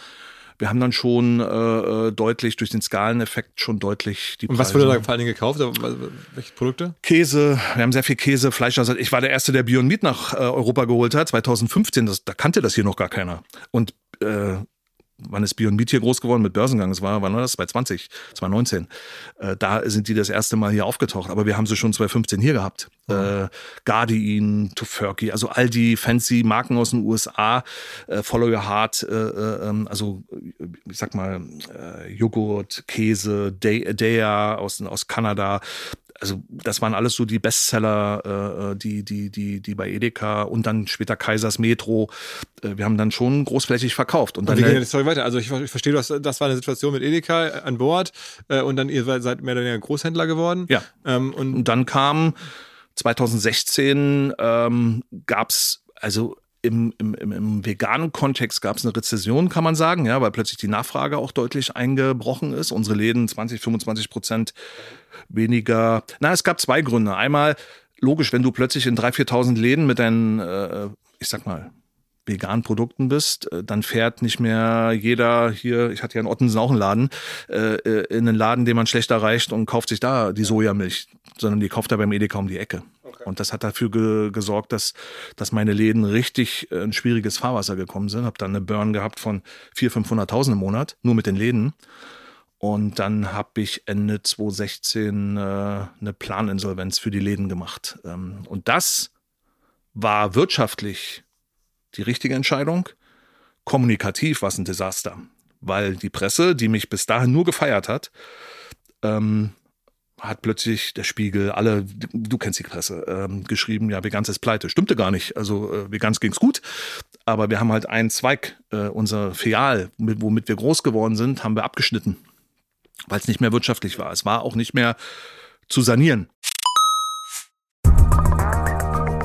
wir haben dann schon äh, äh deutlich durch den Skaleneffekt schon deutlich die Preise. Und was wurde da vor allen Dingen gekauft? Welche Produkte? Käse. Wir haben sehr viel Käse, Fleisch. Also ich war der Erste, der Beyond Meat nach äh, Europa geholt hat, 2015. Das, da kannte das hier noch gar keiner. Und äh, wann ist Beyond Meat hier groß geworden mit Börsengang? Das war, wann war das? 2020, 2019. Äh, da sind die das erste Mal hier aufgetaucht. Aber wir haben sie schon 2015 hier gehabt. Mhm. Äh, Guardian, Tofurky, also all die fancy Marken aus den USA, äh, Follow Your Heart, äh, äh, ähm, also ich sag mal äh, Joghurt, Käse, Dea aus, aus Kanada, also das waren alles so die Bestseller, äh, äh, die, die, die, die bei Edeka und dann später Kaisers Metro. Äh, wir haben dann schon großflächig verkauft. Und dann wie ging die Story weiter? Also ich, ich verstehe, das, das war eine Situation mit Edeka an Bord äh, und dann ihr seid mehr oder weniger Großhändler geworden. Ja. Ähm, und, und dann kam 2016 ähm, gab es also im, im, im veganen Kontext gab es eine Rezession, kann man sagen, ja, weil plötzlich die Nachfrage auch deutlich eingebrochen ist. Unsere Läden 20, 25 Prozent weniger. Na, es gab zwei Gründe. Einmal, logisch, wenn du plötzlich in 3.000, 4.000 Läden mit deinen, äh, ich sag mal, veganen Produkten bist, äh, dann fährt nicht mehr jeder hier, ich hatte ja in Ottensen auch einen Laden, äh, äh, in einen Laden, den man schlecht erreicht und kauft sich da die Sojamilch, sondern die kauft er beim Edeka um die Ecke. Und das hat dafür ge gesorgt, dass, dass meine Läden richtig äh, ein schwieriges Fahrwasser gekommen sind. Habe dann eine Burn gehabt von 400.000, 500.000 im Monat, nur mit den Läden. Und dann habe ich Ende 2016 äh, eine Planinsolvenz für die Läden gemacht. Ähm, und das war wirtschaftlich die richtige Entscheidung. Kommunikativ war es ein Desaster, weil die Presse, die mich bis dahin nur gefeiert hat, ähm, hat plötzlich der Spiegel, alle, du kennst die Presse, ähm, geschrieben, ja, Vegans ist pleite. Stimmte gar nicht. Also äh, Vegans ging's gut, aber wir haben halt einen Zweig, äh, unser Filial, womit wir groß geworden sind, haben wir abgeschnitten, weil es nicht mehr wirtschaftlich war. Es war auch nicht mehr zu sanieren.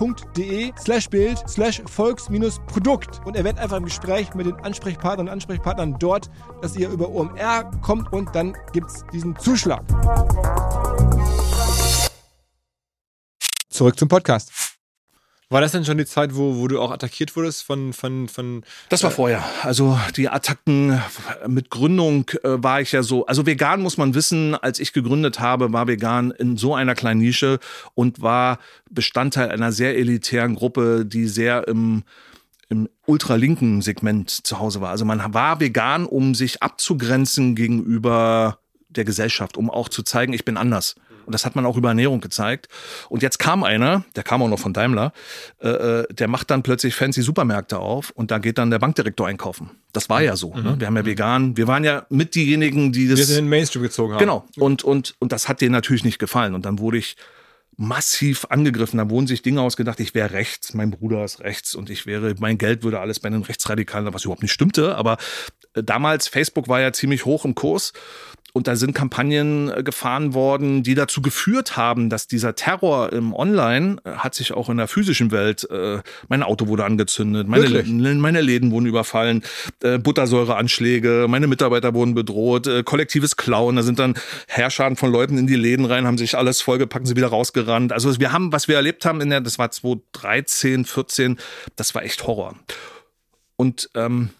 www.volks.de slash Bild slash Volks-Produkt und erwähnt einfach im Gespräch mit den Ansprechpartnern und Ansprechpartnern dort, dass ihr über OMR kommt und dann gibt es diesen Zuschlag. Zurück zum Podcast. War das denn schon die Zeit, wo, wo du auch attackiert wurdest von, von, von. Das war äh, vorher. Also die Attacken mit Gründung äh, war ich ja so. Also vegan muss man wissen, als ich gegründet habe, war vegan in so einer kleinen Nische und war Bestandteil einer sehr elitären Gruppe, die sehr im im ultralinken Segment zu Hause war. Also man war vegan, um sich abzugrenzen gegenüber der Gesellschaft, um auch zu zeigen, ich bin anders. Und das hat man auch über Ernährung gezeigt. Und jetzt kam einer, der kam auch noch von Daimler, äh, äh, der macht dann plötzlich fancy Supermärkte auf und da geht dann der Bankdirektor einkaufen. Das war ja so. Mhm. Ne? Wir haben ja vegan, wir waren ja mit diejenigen, die das. Wir sind in den Mainstream gezogen haben. Genau. Und, und, und das hat denen natürlich nicht gefallen. Und dann wurde ich massiv angegriffen. Da wurden sich Dinge ausgedacht, ich wäre rechts, mein Bruder ist rechts und ich wäre, mein Geld würde alles bei den Rechtsradikalen, was überhaupt nicht stimmte. Aber äh, damals, Facebook war ja ziemlich hoch im Kurs und da sind Kampagnen äh, gefahren worden, die dazu geführt haben, dass dieser Terror im Online äh, hat sich auch in der physischen Welt, äh, mein Auto wurde angezündet, meine, meine Läden wurden überfallen, äh, Buttersäureanschläge, meine Mitarbeiter wurden bedroht, äh, kollektives Klauen, da sind dann Herrscharen von Leuten in die Läden rein, haben sich alles vollgepackt, sie wieder rausgerannt. Also wir haben, was wir erlebt haben in der, das war 2013, 14, das war echt Horror. Und ähm,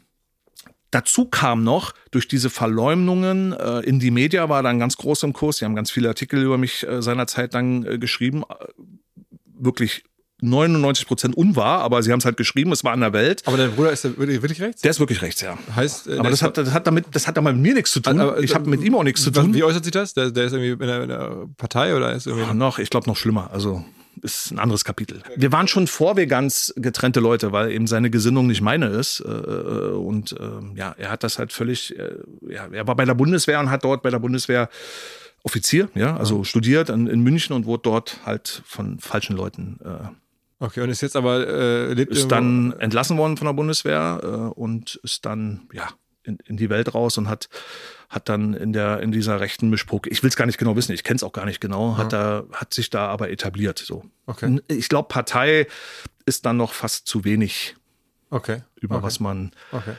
Dazu kam noch, durch diese Verleumdungen, äh, in die Media war dann ganz groß im Kurs, sie haben ganz viele Artikel über mich äh, seinerzeit dann äh, geschrieben, äh, wirklich 99 Prozent unwahr, aber sie haben es halt geschrieben, es war an der Welt. Aber dein Bruder ist wirklich rechts? Der ist wirklich rechts, ja. Heißt, äh, aber das hat, das hat damit, das hat damit mit mir nichts zu tun. Aber, ich habe mit ihm auch nichts zu tun. Wie äußert sich das? Der, der ist irgendwie in einer Partei oder ist irgendwie? Ach, noch, ich glaube noch schlimmer. Also ist ein anderes Kapitel. Wir waren schon vor wir ganz getrennte Leute, weil eben seine Gesinnung nicht meine ist. Äh, äh, und ähm, ja, er hat das halt völlig, äh, ja, er war bei der Bundeswehr und hat dort bei der Bundeswehr Offizier, ja, also studiert in, in, München und wurde dort halt von falschen Leuten. Äh, okay, und ist jetzt aber äh, lebt ist dann entlassen worden von der Bundeswehr äh, und ist dann ja in, in die Welt raus und hat hat dann in der in dieser rechten Mischpuck, ich will es gar nicht genau wissen, ich kenne es auch gar nicht genau, hat da hat sich da aber etabliert so. Okay. Ich glaube Partei ist dann noch fast zu wenig Okay. über okay. was man Okay.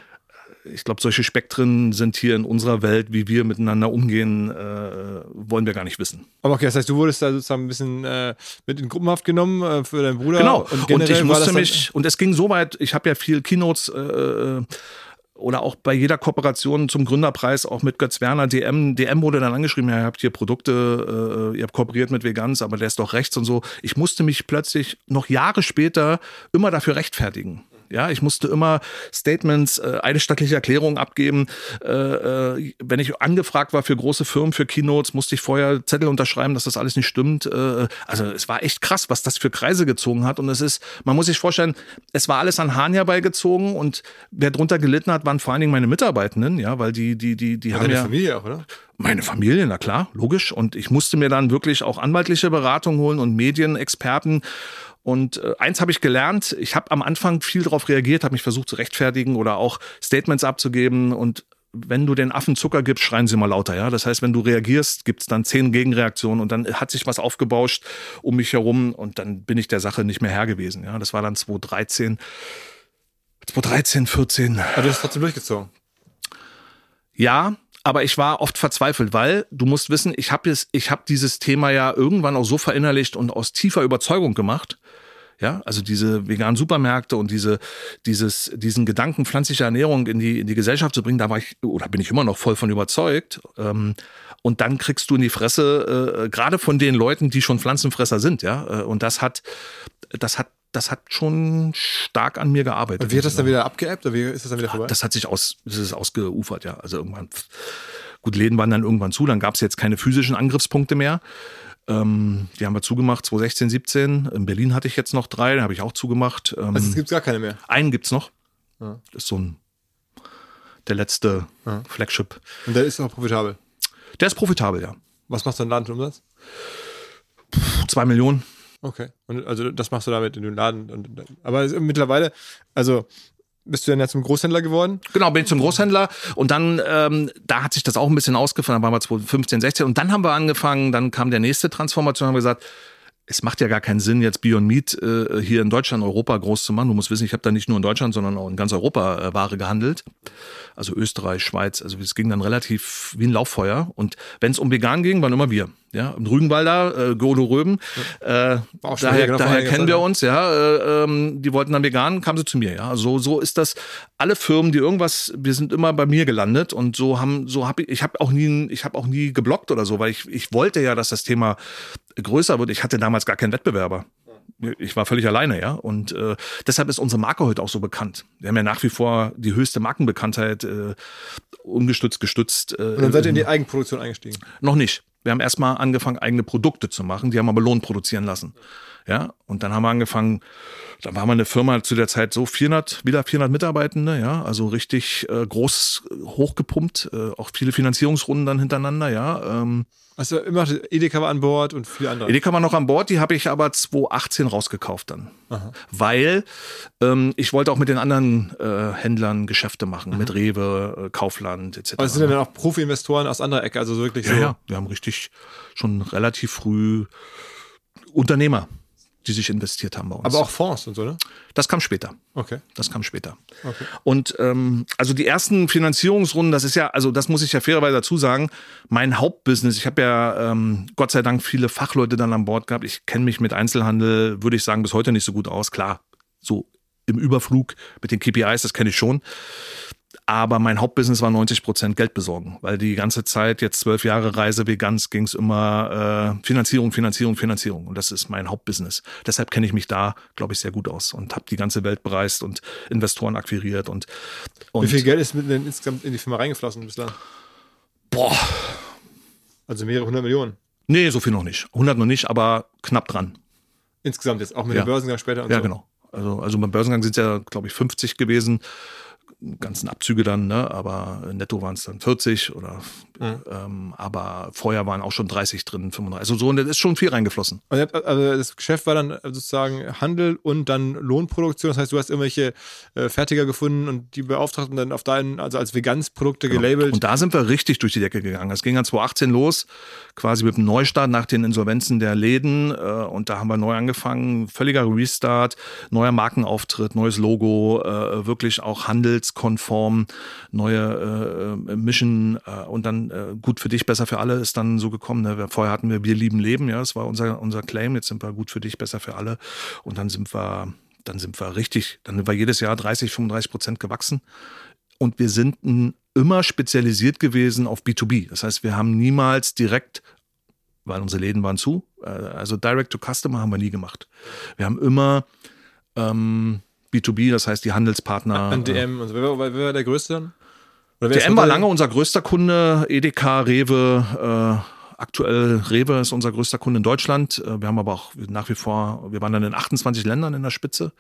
ich glaube, solche Spektren sind hier in unserer Welt, wie wir miteinander umgehen, äh, wollen wir gar nicht wissen. Aber okay, das heißt, du wurdest da sozusagen ein bisschen äh, mit in Gruppenhaft genommen äh, für deinen Bruder. Genau. Und, generell ich musste mich, und es ging so weit, ich habe ja viel Keynotes äh, oder auch bei jeder Kooperation zum Gründerpreis, auch mit Götz Werner, DM, DM wurde dann angeschrieben, ja, ihr habt hier Produkte, äh, ihr habt kooperiert mit Vegans, aber der ist doch rechts und so. Ich musste mich plötzlich noch Jahre später immer dafür rechtfertigen. Ja, ich musste immer Statements, äh, eidesstattliche Erklärungen abgeben. Äh, äh, wenn ich angefragt war für große Firmen, für Keynotes, musste ich vorher Zettel unterschreiben, dass das alles nicht stimmt. Äh, also es war echt krass, was das für Kreise gezogen hat. Und es ist, man muss sich vorstellen, es war alles an Hahn herbeigezogen und wer drunter gelitten hat, waren vor allen Dingen meine Mitarbeitenden, ja, weil die, die, die, die haben Deine ja. Familie auch, oder? Meine Familie, na klar, logisch. Und ich musste mir dann wirklich auch anwaltliche Beratung holen und Medienexperten. Und äh, eins habe ich gelernt, ich habe am Anfang viel darauf reagiert, habe mich versucht zu rechtfertigen oder auch Statements abzugeben. Und wenn du den Affen Zucker gibst, schreien sie mal lauter. Ja, Das heißt, wenn du reagierst, gibt's dann zehn Gegenreaktionen und dann hat sich was aufgebauscht um mich herum und dann bin ich der Sache nicht mehr Herr gewesen. Ja, Das war dann 2013, 2013, 14. Aber du hast trotzdem durchgezogen. Ja, aber ich war oft verzweifelt, weil du musst wissen, ich habe ich hab dieses Thema ja irgendwann auch so verinnerlicht und aus tiefer Überzeugung gemacht. Ja, also diese veganen Supermärkte und diese, dieses, diesen Gedanken pflanzlicher Ernährung in die, in die Gesellschaft zu bringen, da war ich, oder bin ich immer noch voll von überzeugt. Ähm, und dann kriegst du in die Fresse, äh, gerade von den Leuten, die schon Pflanzenfresser sind, ja. Äh, und das hat, das hat, das hat schon stark an mir gearbeitet. Und wie hat das dann wieder abgeebbt? Oder wie ist das dann wieder vorbei? Das hat sich aus, das ist ausgeufert, ja. Also irgendwann, gut, Läden waren dann irgendwann zu, dann gab es jetzt keine physischen Angriffspunkte mehr. Ähm, die haben wir zugemacht, 2016, 17. In Berlin hatte ich jetzt noch drei, da habe ich auch zugemacht. Ähm, also es gibt gar keine mehr. einen gibt's noch. Ja. Das ist so ein der letzte Ja. Flagship. Und der ist auch profitabel. Der ist profitabel, ja. Was machst du dann Laden für Umsatz? Puh, Zwei Millionen. Okay. Und also das machst du damit in den Laden. Und, aber es- mittlerweile, also bist du dann ja zum Großhändler geworden? Genau, bin ich zum Großhändler. Und dann, ähm, da hat sich das auch ein bisschen ausgefallen, dann waren wir 2015, 16 und dann haben wir angefangen, dann kam der nächste Transformation, haben wir gesagt, es macht ja gar keinen Sinn, jetzt Beyond Meat äh, hier in Deutschland, Europa groß zu machen. Du musst wissen, ich habe da nicht nur in Deutschland, sondern auch in ganz Europa äh, Ware gehandelt. Also Österreich, Schweiz, also es ging dann relativ wie ein Lauffeuer. Und wenn es um vegan ging, waren immer wir. Ja, im Rügenwalder, äh, Golo Röben. Äh, auch schon daher genau, daher kennen wir uns, ja. Äh, ähm, die wollten dann vegan, kamen sie zu mir, ja. Also so ist das. Alle Firmen, die irgendwas, wir sind immer bei mir gelandet und so haben, so habe ich, ich habe auch nie, ich habe auch nie geblockt oder so, weil ich, ich wollte ja, dass das Thema größer wird. Ich hatte damals gar keinen Wettbewerber. Ich war völlig alleine, ja. Und äh, deshalb ist unsere Marke heute auch so bekannt. Wir haben ja nach wie vor die höchste Markenbekanntheit, äh, ungestützt, gestützt. Äh, Und dann seid ihr in die Eigenproduktion eingestiegen. noch nicht. Wir haben erstmal angefangen, eigene Produkte zu machen. Die haben aber Lohn produzieren lassen. Ja, und dann haben wir angefangen, dann waren wir eine Firma zu der Zeit so 400, wieder 400 Mitarbeitende, ja, also richtig äh, groß hochgepumpt, äh, auch viele Finanzierungsrunden dann hintereinander, ja. Ähm, Also immer Edeka war an Bord und viele andere. Edeka war noch an Bord, die habe ich aber 2018 rausgekauft dann. Weil ähm, ich wollte auch mit den anderen äh, Händlern Geschäfte machen, mit Rewe, äh, Kaufland etc. Aber es sind ja dann auch Profi-Investoren aus anderer Ecke, also so wirklich Ja, so. ja, wir haben richtig schon relativ früh Unternehmer, die sich investiert haben bei uns. Aber auch Fonds und so, ne? das kam später. Okay. Das kam später. Okay. Und ähm, also die ersten Finanzierungsrunden, das ist ja, also das muss ich ja fairerweise dazu sagen, mein Hauptbusiness, ich habe ja ähm, Gott sei Dank viele Fachleute dann an Bord gehabt. Ich kenne mich mit Einzelhandel, würde ich sagen, bis heute nicht so gut aus. Klar, so im Überflug mit den KPIs, das kenne ich schon. Aber mein Hauptbusiness war 90 Prozent Geld besorgen, weil die ganze Zeit, jetzt zwölf Jahre Reise Vegans, ging es immer äh, Finanzierung, Finanzierung, Finanzierung. Und das ist mein Hauptbusiness. Deshalb kenne ich mich da, glaube ich, sehr gut aus und habe die ganze Welt bereist und Investoren akquiriert. Und, und Wie viel Geld ist mit denn insgesamt in die Firma reingeflossen bislang? Boah, Also mehrere hundert Millionen. nee, so viel noch nicht. 100 noch nicht, aber knapp dran. Insgesamt jetzt, auch mit Ja. dem Börsengang später und Ja, so. genau. Also, also beim Börsengang sind es ja, glaube ich, 50 gewesen. Ganzen Abzüge dann, ne? aber netto waren es dann 40 oder Mhm. ähm, aber vorher waren auch schon 30 drin, 35. Also so, und da ist schon viel reingeflossen. Habt- Also das Geschäft war dann sozusagen Handel und dann Lohnproduktion. Das heißt, du hast irgendwelche äh, Fertiger gefunden und die beauftragt und dann auf deinen, also als Vegansprodukte gelabelt. Genau. Und da sind wir richtig durch die Decke gegangen. Es ging dann 2018 los, quasi mit dem Neustart nach den Insolvenzen der Läden. Äh, und da haben wir neu angefangen. Völliger Restart, neuer Markenauftritt, neues Logo, äh, wirklich auch handelskonform, neue äh, Mission äh, und dann äh, gut für dich, besser für alle ist dann so gekommen. Ne? Vorher hatten wir Wir lieben Leben, ja, das war unser, unser Claim. Jetzt sind wir gut für dich, besser für alle. Und dann sind wir, dann sind wir richtig, dann sind wir jedes Jahr 30, 35 Prozent gewachsen. Und wir sind n- immer spezialisiert gewesen auf B2B. Das heißt, wir haben niemals direkt, weil unsere Läden waren zu, äh, also Direct to Customer haben wir nie gemacht. Wir haben immer ähm, B2B, das heißt die Handelspartner. An äh, DM und so. Wer, war- wer war der Größte dann? Wer DM war lange unser größter Kunde, Edeka, Rewe, äh, aktuell Rewe ist unser größter Kunde in Deutschland. Äh, Wir haben aber auch nach wie vor, wir waren dann in 28 Ländern in der Spitze.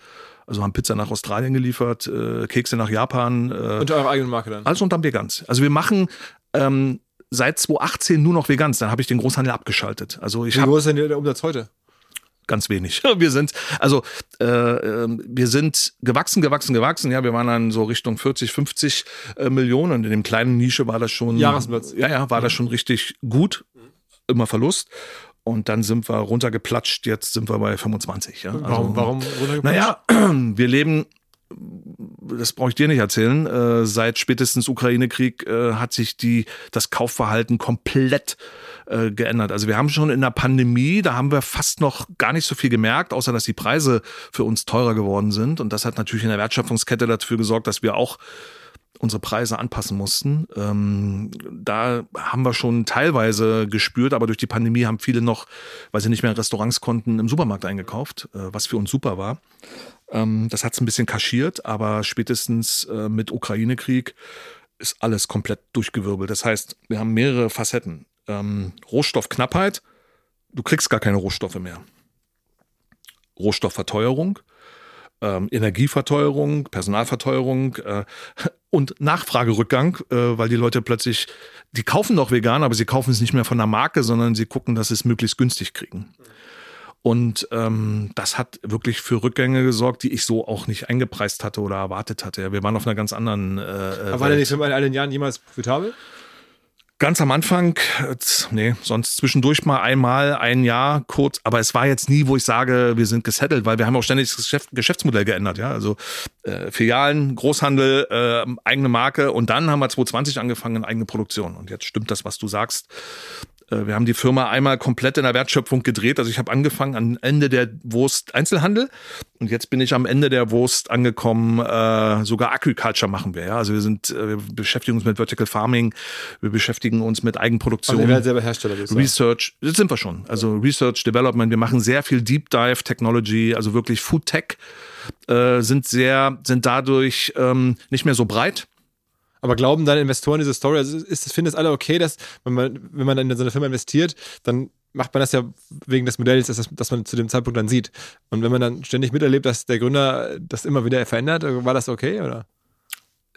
Also haben Pizza nach Australien geliefert, äh, Kekse nach Japan, äh, Unter eurer eigenen Marke dann. alles unterm Veganz. Also wir machen ähm, seit 2018 nur noch Veganz. Dann habe ich den Großhandel abgeschaltet. Also ich Wie groß ist denn der Umsatz heute? Ganz wenig. Wir sind also äh, ähm, wir sind gewachsen, gewachsen, gewachsen. Ja, wir waren dann so Richtung 40, 50 äh, Millionen. Und in dem kleinen Nische war das schon Jahresumsatz. Ja, ja, war das schon richtig gut. Immer Verlust. Und dann sind wir runtergeplatscht. Jetzt sind wir bei 25. Ja, Warum, also, warum runtergeplatscht? naja, wir leben, das brauche ich dir nicht erzählen, äh, seit spätestens Ukraine-Krieg äh, hat sich die, das Kaufverhalten komplett äh, geändert. Also wir haben schon in der Pandemie, da haben wir fast noch gar nicht so viel gemerkt, außer dass die Preise für uns teurer geworden sind. Und das hat natürlich in der Wertschöpfungskette dafür gesorgt, dass wir auch unsere Preise anpassen mussten. Ähm, da haben wir schon teilweise gespürt, aber durch die Pandemie haben viele noch, weil sie nicht mehr in Restaurants konnten, im Supermarkt eingekauft, äh, was für uns super war. Ähm, das hat es ein bisschen kaschiert, aber spätestens äh, mit Ukraine-Krieg ist alles komplett durchgewirbelt. Das heißt, wir haben mehrere Facetten. Ähm, Rohstoffknappheit, du kriegst gar keine Rohstoffe mehr. Rohstoffverteuerung, ähm, Energieverteuerung, Personalverteuerung äh, und Nachfragerückgang, äh, weil die Leute plötzlich, die kaufen doch vegan, aber sie kaufen es nicht mehr von der Marke, sondern sie gucken, dass sie es möglichst günstig kriegen. Und ähm, das hat wirklich für Rückgänge gesorgt, die ich so auch nicht eingepreist hatte oder erwartet hatte. Wir waren auf einer ganz anderen. Äh, Aber war der nicht in all den Jahren jemals profitabel? Ganz am Anfang, äh, nee, sonst zwischendurch mal einmal, ein Jahr kurz, aber es war jetzt nie, wo ich sage, wir sind gesettelt, weil wir haben auch ständig das Geschäft, Geschäftsmodell geändert, ja. Also äh, Filialen, Großhandel, äh, eigene Marke und dann haben wir 2020 angefangen, eigene Produktion. Und jetzt stimmt das, was du sagst. Äh, Wir haben die Firma einmal komplett in der Wertschöpfung gedreht. Also ich habe angefangen am Ende der Wurst Einzelhandel und jetzt bin ich am Ende der Wurst angekommen. Äh, sogar Agriculture machen wir. Ja? Also wir sind, äh, wir beschäftigen uns mit Vertical Farming, wir beschäftigen uns mit Eigenproduktion. Also ihr werdet selber Hersteller. Research, das sind wir schon. Also Research, Development, wir machen sehr viel Deep Dive Technology, also wirklich Food Tech, äh, sind sehr, sind dadurch ähm, nicht mehr so breit. Aber glauben deine Investoren diese Story? Also ist, finden das alle okay, dass wenn man, wenn man in so eine Firma investiert, dann macht man das ja wegen des Modells, dass, das, dass man zu dem Zeitpunkt dann sieht. Und wenn man dann ständig miterlebt, dass der Gründer das immer wieder verändert, war das okay, oder?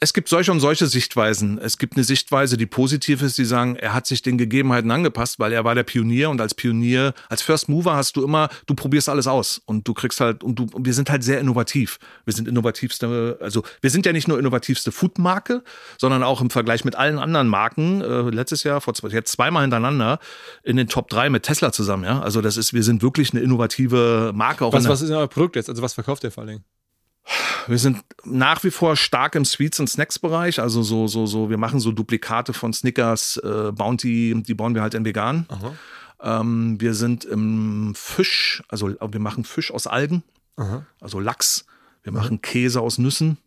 Es gibt solche und solche Sichtweisen. Es gibt eine Sichtweise, die positiv ist, die sagen, er hat sich den Gegebenheiten angepasst, weil er war der Pionier und als Pionier, als First Mover hast du immer, du probierst alles aus und du kriegst halt, und du, und wir sind halt sehr innovativ. Wir sind innovativste, also wir sind ja nicht nur innovativste Food-Marke, sondern auch im Vergleich mit allen anderen Marken, äh, letztes Jahr, vor zwei, jetzt zweimal hintereinander in den Top 3 mit Tesla zusammen, ja. Also das ist, wir sind wirklich eine innovative Marke auch Was, was ist denn euer Produkt jetzt? Also was verkauft ihr vor allen Dingen? Wir sind nach wie vor stark im Sweets- und Snacks-Bereich. Also so, so, so, wir machen so Duplikate von Snickers, äh, Bounty, die bauen wir halt in vegan. Ähm, wir sind im Fisch, also wir machen Fisch aus Algen, Aha. also Lachs. Wir machen Käse aus Nüssen.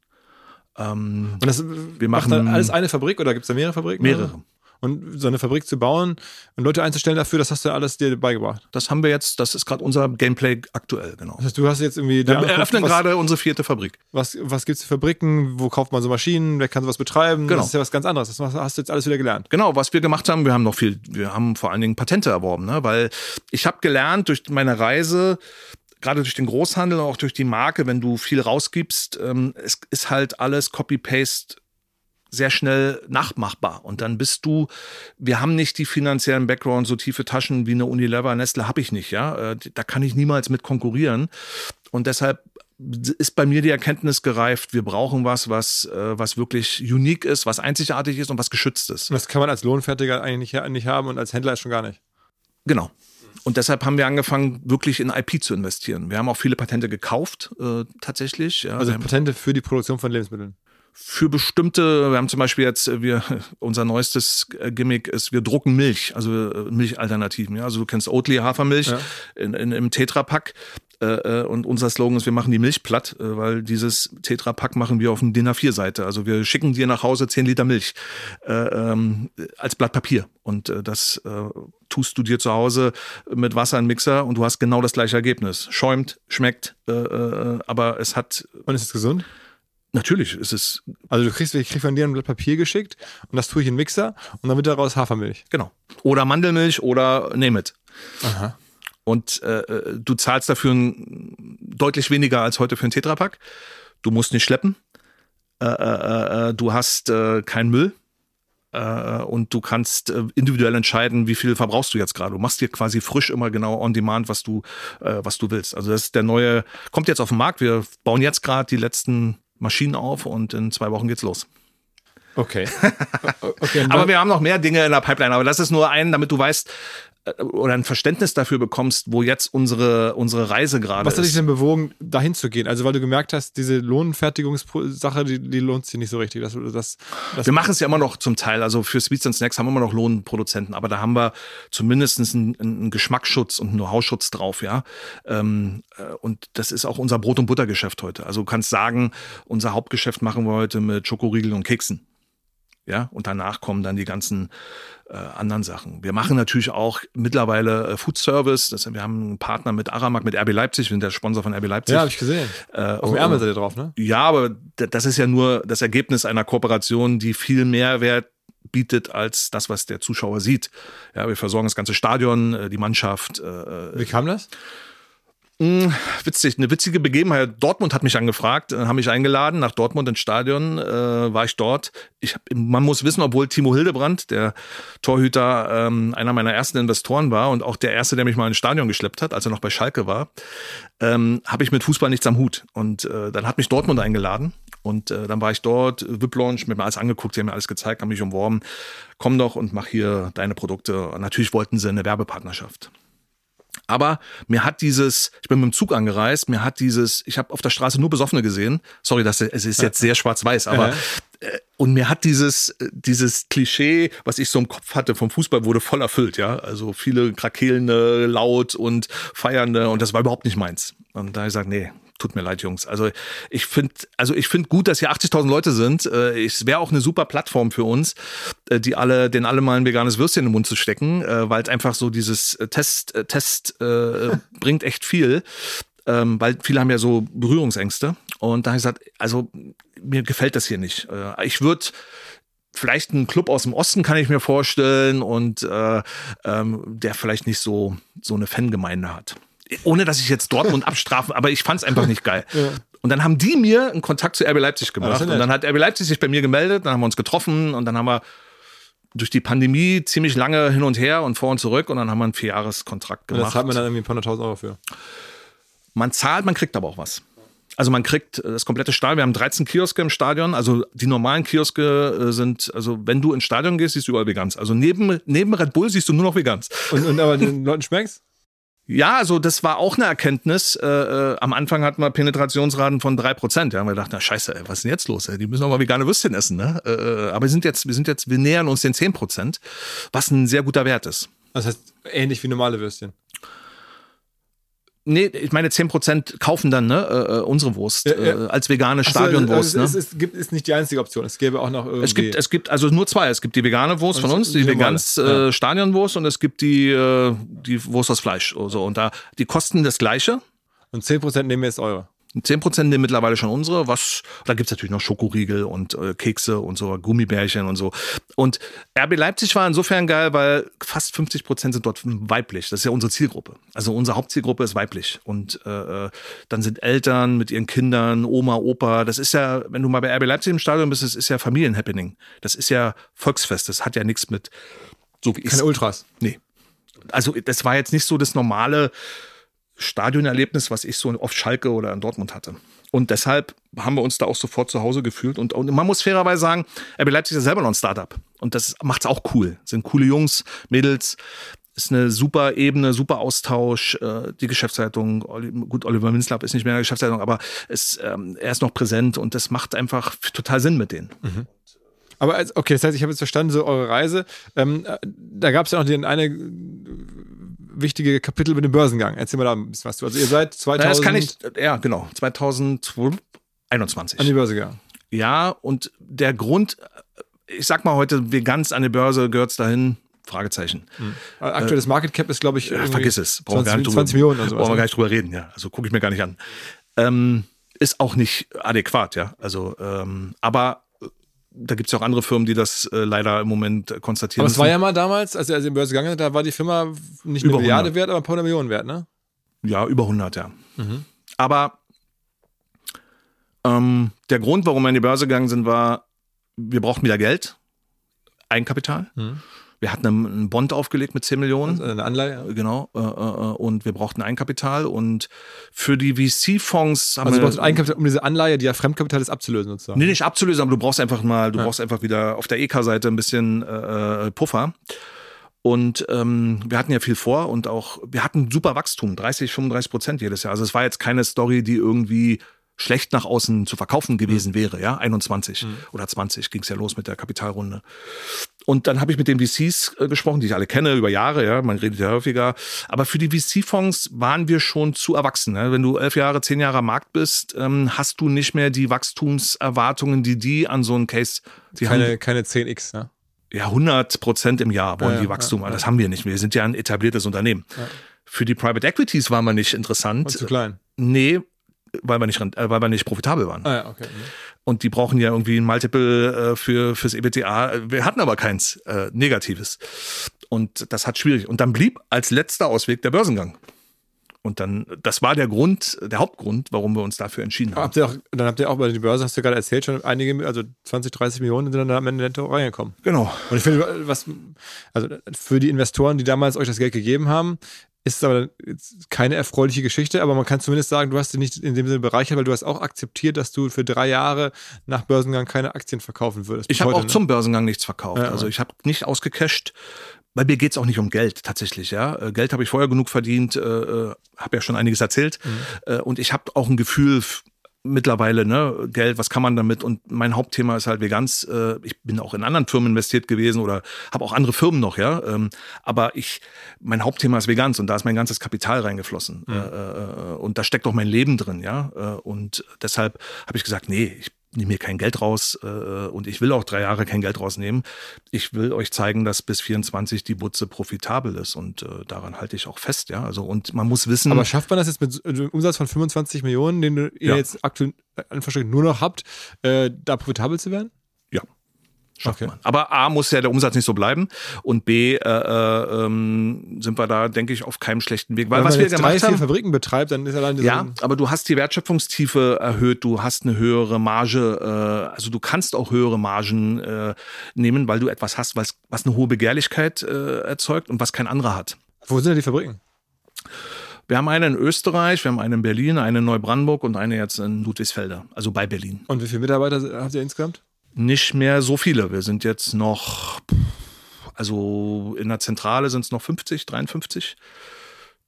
Ähm, Und das Wir machen- alles eine Fabrik oder gibt es da mehrere Fabriken? mehrere. Und so eine Fabrik zu bauen und Leute einzustellen dafür, das hast du alles dir beigebracht. Das haben wir jetzt, das ist gerade unser Gameplay aktuell, genau. Das heißt, du hast jetzt irgendwie. Wir eröffnen was- gerade unsere vierte Fabrik. Was, was gibt es für Fabriken? Wo kauft man so Maschinen? Wer kann sowas betreiben? Genau. Das ist ja was ganz anderes. Das hast du jetzt alles wieder gelernt. Genau, was wir gemacht haben, wir haben noch viel, wir haben vor allen Dingen Patente erworben, ne? weil ich habe gelernt durch meine Reise, gerade durch den Großhandel und auch durch die Marke, wenn du viel rausgibst, ähm, es ist halt alles Copy-Paste sehr schnell nachmachbar. Und dann bist du, wir haben nicht die finanziellen Background, so tiefe Taschen wie eine Unilever, Nestle habe ich nicht, ja. Äh, da kann ich niemals mit konkurrieren. Und deshalb ist bei mir die Erkenntnis gereift, wir brauchen was, was, äh, was wirklich unique ist, was einzigartig ist und was geschützt ist. Und das kann man als Lohnfertiger eigentlich nicht, nicht haben und als Händler schon gar nicht. Genau. Und deshalb haben wir angefangen, wirklich in IP zu investieren. Wir haben auch viele Patente gekauft, äh, tatsächlich. Ja. Also Patente für die Produktion von Lebensmitteln für bestimmte, wir haben zum Beispiel jetzt, äh, wir, unser neuestes äh, Gimmick ist, wir drucken Milch, also äh, Milchalternativen. Ja? Also du kennst Oatly Hafermilch ja. in, in, im Tetrapack. Äh, und unser Slogan ist, wir machen die Milch platt, weil dieses Tetrapack machen wir auf eine DIN A4-Seite. Also wir schicken dir nach Hause 10 Liter Milch äh, ähm, als Blatt Papier. Und das tust du dir zu Hause mit Wasser in Mixer und du hast genau das gleiche Ergebnis. Schäumt, schmeckt, aber es hat. Und ist es gesund? Natürlich ist es. Also du kriegst, ich krieg von dir ein Blatt Papier geschickt und das tue ich in den Mixer und dann wird daraus Hafermilch. Genau. Oder Mandelmilch oder nehme it. Aha. Und äh, du zahlst dafür ein, deutlich weniger als heute für einen Tetrapack. Du musst nicht schleppen. Äh, äh, äh du hast äh, keinen Müll. Äh, und du kannst individuell entscheiden, wie viel verbrauchst du jetzt gerade. Du machst dir quasi frisch immer genau on demand, was du, was du willst. Also das ist der neue, kommt jetzt auf den Markt. Wir bauen jetzt gerade die letzten Maschinen auf und in zwei Wochen geht's los. Okay. okay aber wir haben noch mehr Dinge in der Pipeline. Aber das ist nur ein, damit du weißt, oder ein Verständnis dafür bekommst, wo jetzt unsere, unsere Reise gerade ist. Was hat dich denn bewogen, dahin zu gehen? Also, weil du gemerkt hast, diese Lohnfertigungssache, die, die lohnt sich nicht so richtig. Das, das, das wir machen es ja immer noch zum Teil. Also für Sweets and Snacks haben wir immer noch Lohnproduzenten, aber da haben wir zumindest einen, einen Geschmacksschutz und einen Know-how-Schutz drauf, ja. Ähm, äh, und das ist auch unser Brot- und Buttergeschäft heute. Also du kannst sagen, unser Hauptgeschäft machen wir heute mit Schokoriegeln und Keksen. Ja, und danach kommen dann die ganzen äh, anderen Sachen. Wir machen natürlich auch mittlerweile äh, Food Service. Das, wir haben einen Partner mit Aramak, mit RB Leipzig. Wir sind der Sponsor von RB Leipzig. Ja, habe ich gesehen. Äh, Auf dem Ärmel seid ihr drauf, ne? Ja, aber das ist ja nur das Ergebnis einer Kooperation, die viel Mehrwert bietet als das, was der Zuschauer sieht. Ja, wir versorgen das ganze Stadion, äh, die Mannschaft. Äh, Wie kam das? Mh, hm, witzig, eine witzige Begebenheit. Dortmund hat mich angefragt, äh, haben mich eingeladen nach Dortmund ins Stadion, äh, war ich dort. Ich hab, man muss wissen, obwohl Timo Hildebrand, der Torhüter, ähm, einer meiner ersten Investoren war und auch der erste, der mich mal ins Stadion geschleppt hat, als er noch bei Schalke war, ähm, habe ich mit Fußball nichts am Hut. Und äh, dann hat mich Dortmund eingeladen und äh, dann war ich dort, VIP-Launch, mir mal alles angeguckt, sie haben mir alles gezeigt, haben mich umworben. Komm doch und mach hier deine Produkte. Und natürlich wollten sie eine Werbepartnerschaft. Aber mir hat dieses, ich bin mit dem Zug angereist, mir hat dieses, ich habe auf der Straße nur Besoffene gesehen. Sorry, das es ist jetzt sehr schwarz-weiß, aber äh, und mir hat dieses dieses Klischee, was ich so im Kopf hatte vom Fußball, wurde voll erfüllt, ja. Also viele krakelnde, laut und feiernde und das war überhaupt nicht meins. Und da habe ich gesagt, nee, tut mir leid, Jungs. Also ich finde, also ich finde gut, dass hier 80.000 Leute sind. Äh, es wäre auch eine super Plattform für uns, äh, die alle, den alle mal ein veganes Würstchen den Mund zu stecken, äh, weil es einfach so dieses Test, Test äh, bringt echt viel. Ähm, weil viele haben ja so Berührungsängste. Und da habe ich gesagt, also mir gefällt das hier nicht. ich würde vielleicht einen Club aus dem Osten kann ich mir vorstellen und äh, ähm, der vielleicht nicht so so eine Fangemeinde hat ohne dass ich jetzt Dortmund abstrafen, aber ich fand es einfach nicht geil. Ja. Und dann haben die mir einen Kontakt zu RB Leipzig gemacht. Und dann hat RB Leipzig sich bei mir gemeldet, dann haben wir uns getroffen und dann haben wir durch die Pandemie ziemlich lange hin und her und vor und zurück und dann haben wir einen Vierjahreskontrakt gemacht. Und das zahlt man dann irgendwie ein paar hunderttausend Euro für. Man zahlt, man kriegt aber auch was. Also man kriegt das komplette Stadion. Wir haben 13 Kioske im Stadion. Also die normalen Kioske äh, sind, also wenn du ins Stadion gehst, siehst du überall Vegans. Also neben, neben Red Bull siehst du nur noch Vegans. Und, und aber den Leuten schmeckt's? Ja, also das war auch eine Erkenntnis. Äh, äh, am Anfang hatten wir Penetrationsraten von drei Prozent. Ja, haben wir gedacht, na scheiße, ey, was ist denn jetzt los? Ey? Die müssen doch mal vegane Würstchen essen. Ne? Äh, äh, aber wir sind jetzt, wir sind jetzt, wir nähern uns den zehn Prozent, was ein sehr guter Wert ist. Das heißt, ähnlich wie normale Würstchen. Nee, ich meine, 10% kaufen dann ne, äh, äh, unsere Wurst ja, ja. Äh, als vegane Stadionwurst. Also, ne? es, es, gibt, ist nicht die einzige Option. Es gäbe auch noch irgendwie. Es gibt, es gibt also nur zwei. Es gibt die vegane Wurst von uns, die, die vegans äh, Stadionwurst und es gibt die, äh, die Wurst aus Fleisch. So. Und da, die kosten das Gleiche. Und 10% nehmen wir jetzt eure. 10% nehmen mittlerweile schon unsere, was, da gibt's natürlich noch Schokoriegel und äh, Kekse und so, Gummibärchen und so. Und RB Leipzig war insofern geil, weil fast 50% sind dort weiblich. Das ist ja unsere Zielgruppe. Also unsere Hauptzielgruppe ist weiblich. Und äh, äh dann sind Eltern mit ihren Kindern, Oma, Opa. Das ist ja, wenn du mal bei RB Leipzig im Stadion bist, das ist ja Familienhappening. Das ist ja Volksfest. Das hat ja nichts mit so wie Keine Ultras. Nee. Also das war jetzt nicht so das normale Stadionerlebnis, was ich so auf Schalke oder in Dortmund hatte. Und deshalb haben wir uns da auch sofort zu Hause gefühlt. Und, und man muss fairerweise sagen, RB Leipzig ist selber noch ein Startup. Und das macht's auch cool. Sind coole Jungs, Mädels. Ist eine super Ebene, super Austausch. Äh, die Geschäftsleitung, gut, Oliver Minzlapp ist nicht mehr in der Geschäftsleitung, aber es, ähm, er ist noch präsent und das macht einfach total Sinn mit denen. Mhm. Aber als, okay, das heißt, ich habe jetzt verstanden, so eure Reise. Ähm, äh, da gab es ja noch den eine wichtige Kapitel mit dem Börsengang. Erzähl mal da ein bisschen was du. Also ihr seid 2000. Na, das kann ich, ja, genau, 2021. An die Börse gegangen. Ja, und der Grund, ich sag mal heute, wie ganz an die Börse gehört's dahin, Fragezeichen. Hm. Aktuelles äh, Market Cap ist, glaube ich, ja, vergiss es. Brauchen 20, drüber, 20 Millionen oder so. Brauchen wir gar nicht drüber reden, ja. Also gucke ich mir gar nicht an. Ähm, ist auch nicht adäquat, ja. Also, ähm, aber da gibt es ja auch andere Firmen, die das äh, leider im Moment äh, konstatieren. Aber es war ja mal damals, als er in die Börse gegangen ist, da war die Firma nicht eine Milliarde wert, aber ein paar hundert Millionen wert, ne? Ja, über 100, ja. Mhm. Aber ähm, der Grund, warum wir in die Börse gegangen sind, war, wir brauchten wieder Geld, Eigenkapital. Mhm. Wir hatten einen Bond aufgelegt mit 10 Millionen. Also eine Anleihe. Genau. Äh, äh, und wir brauchten Eigenkapital. Und für die VC-Fonds haben also wir. Also Eigenkapital, um diese Anleihe, die ja Fremdkapital ist, abzulösen sozusagen. Nee, nicht abzulösen, aber du brauchst einfach mal, du ja. brauchst einfach wieder auf der EK-Seite ein bisschen äh, Puffer. Und ähm, wir hatten ja viel vor und auch, wir hatten super Wachstum, 30, 35 Prozent jedes Jahr. Also es war jetzt keine Story, die irgendwie schlecht nach außen zu verkaufen gewesen mhm. wäre, ja, 21 mhm. oder 20 ging es ja los mit der Kapitalrunde. Und dann habe ich mit den VCs äh, gesprochen, die ich alle kenne über Jahre, ja, man redet ja häufiger. Aber für die VC-Fonds waren wir schon zu erwachsen. Ne? Wenn du elf Jahre, zehn Jahre am Markt bist, ähm, hast du nicht mehr die Wachstumserwartungen, die die an so einen Case. Die keine, haben, keine 10x, ne? Ja, 100 Prozent im Jahr wollen ja, die Wachstum. Ja, ja. Das haben wir nicht. Wir sind ja ein etabliertes Unternehmen. Für die Private Equities waren wir nicht interessant. Und zu klein. Nee, weil wir nicht, äh, weil wir nicht profitabel waren. Ah, ja, okay. Und die brauchen ja irgendwie ein Multiple äh, für fürs EBTA. Wir hatten aber keins äh, Negatives. Und das hat schwierig. Und dann blieb als letzter Ausweg der Börsengang. Und dann, das war der Grund, der Hauptgrund, warum wir uns dafür entschieden haben. Habt auch, dann habt ihr auch bei der Börse, hast du gerade erzählt, schon einige, also 20, 30 Millionen sind dann am Ende netto reingekommen. Genau. Und ich finde, was, also für die Investoren, die damals euch das Geld gegeben haben, ist aber keine erfreuliche Geschichte, aber man kann zumindest sagen, du hast dich nicht in dem Sinne bereichert, weil du hast auch akzeptiert, dass du für drei Jahre nach Börsengang keine Aktien verkaufen würdest. Ich habe auch ne? zum Börsengang nichts verkauft. Ja, also ich habe nicht ausgecasht. Bei mir geht's auch nicht um Geld tatsächlich, ja. Äh, Geld habe ich vorher genug verdient, äh, äh habe ja schon einiges erzählt. Mhm. Äh, und ich habe auch ein Gefühl mittlerweile, ne, Geld, was kann man damit? Und mein Hauptthema ist halt Veganz. Äh, ich bin auch in anderen Firmen investiert gewesen oder habe auch andere Firmen noch, ja. Ähm, aber ich, mein Hauptthema ist Veganz und da ist mein ganzes Kapital reingeflossen. Mhm. Äh, äh, und da steckt auch mein Leben drin, ja. Und deshalb habe ich gesagt, nee, ich nehme mir kein Geld raus äh, und ich will auch drei Jahre kein Geld rausnehmen. Ich will euch zeigen, dass bis 24 die Butze profitabel ist und äh, daran halte ich auch fest, ja. Also und man muss wissen. Aber schafft man das jetzt mit einem Umsatz von 25 Millionen, den ihr ja. jetzt aktuell nur noch habt, äh, da profitabel zu werden? Schafft okay. man. Aber A muss ja der Umsatz nicht so bleiben und B äh, äh, ähm, sind wir da, denke ich, auf keinem schlechten Weg. Weil Wenn was wir gemacht drei, haben, vier Fabriken betreibt, dann ist allein ja, aber du hast die Wertschöpfungstiefe erhöht, du hast eine höhere Marge, äh, also du kannst auch höhere Margen äh, nehmen, weil du etwas hast, was, was eine hohe Begehrlichkeit äh, erzeugt und was kein anderer hat. Wo sind denn die Fabriken? Wir haben eine in Österreich, wir haben eine in Berlin, eine in Neubrandenburg und eine jetzt in Ludwigsfelder, also bei Berlin. Und wie viele Mitarbeiter habt ihr insgesamt? Nicht mehr so viele. Wir sind jetzt noch, also in der Zentrale sind es noch 50, 53.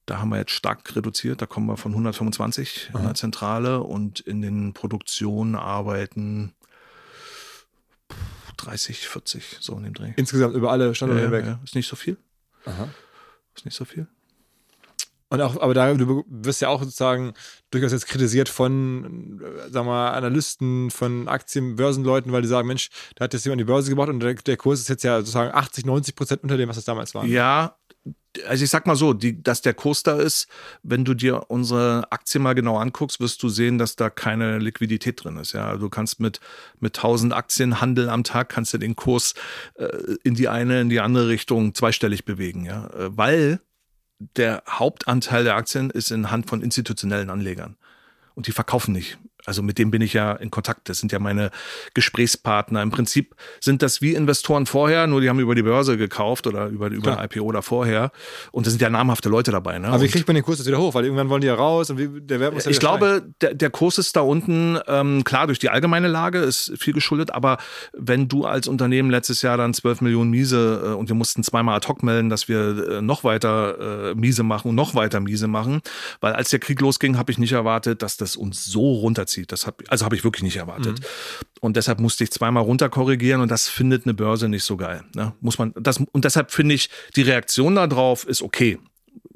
Da haben wir jetzt stark reduziert. Da kommen wir von 125 Aha. in der Zentrale und in den Produktionen arbeiten 30, 40, so in dem Dreh. Insgesamt über alle Standorte hinweg? Ja, ist nicht so viel. Aha. Ist nicht so viel. Und auch, aber da, du wirst ja auch sozusagen durchaus jetzt kritisiert von, äh, sag mal, Analysten, von Aktienbörsenleuten, weil die sagen, Mensch, da hat jetzt jemand die Börse gebracht und der, der, Kurs ist jetzt ja sozusagen 80, 90 Prozent unter dem, was es damals war. Ja, also ich sag mal so, die, dass der Kurs da ist, wenn du dir unsere Aktie mal genau anguckst, wirst du sehen, dass da keine Liquidität drin ist. Ja, du kannst mit, mit 1000 Aktien handeln am Tag, kannst du den Kurs äh, in die eine, in die andere Richtung zweistellig bewegen. Ja, äh, weil der Hauptanteil der Aktien ist in Hand von institutionellen Anlegern. Und die verkaufen nicht also mit dem bin ich ja in Kontakt. Das sind ja meine Gesprächspartner. Im Prinzip sind das wie Investoren vorher, nur die haben über die Börse gekauft oder über, über ein IPO da vorher. Und da sind ja namhafte Leute dabei. Ne? Aber wie kriegt man den Kurs jetzt wieder hoch? Weil irgendwann wollen die ja raus und wie, der Wert muss ja Ich glaube, der, der Kurs ist da unten, ähm, klar, durch die allgemeine Lage ist viel geschuldet, aber wenn du als Unternehmen letztes Jahr dann 12 Millionen Miese äh, und wir mussten zweimal ad hoc melden, dass wir äh, noch weiter äh, Miese machen und noch weiter Miese machen, weil als der Krieg losging, habe ich nicht erwartet, dass das uns so runterzieht aussieht. Das hab, also habe ich wirklich nicht erwartet. Mhm. Und deshalb musste ich zweimal runter korrigieren und das findet eine Börse nicht so geil. Ne? Muss man, das, und deshalb finde ich, die Reaktion darauf ist okay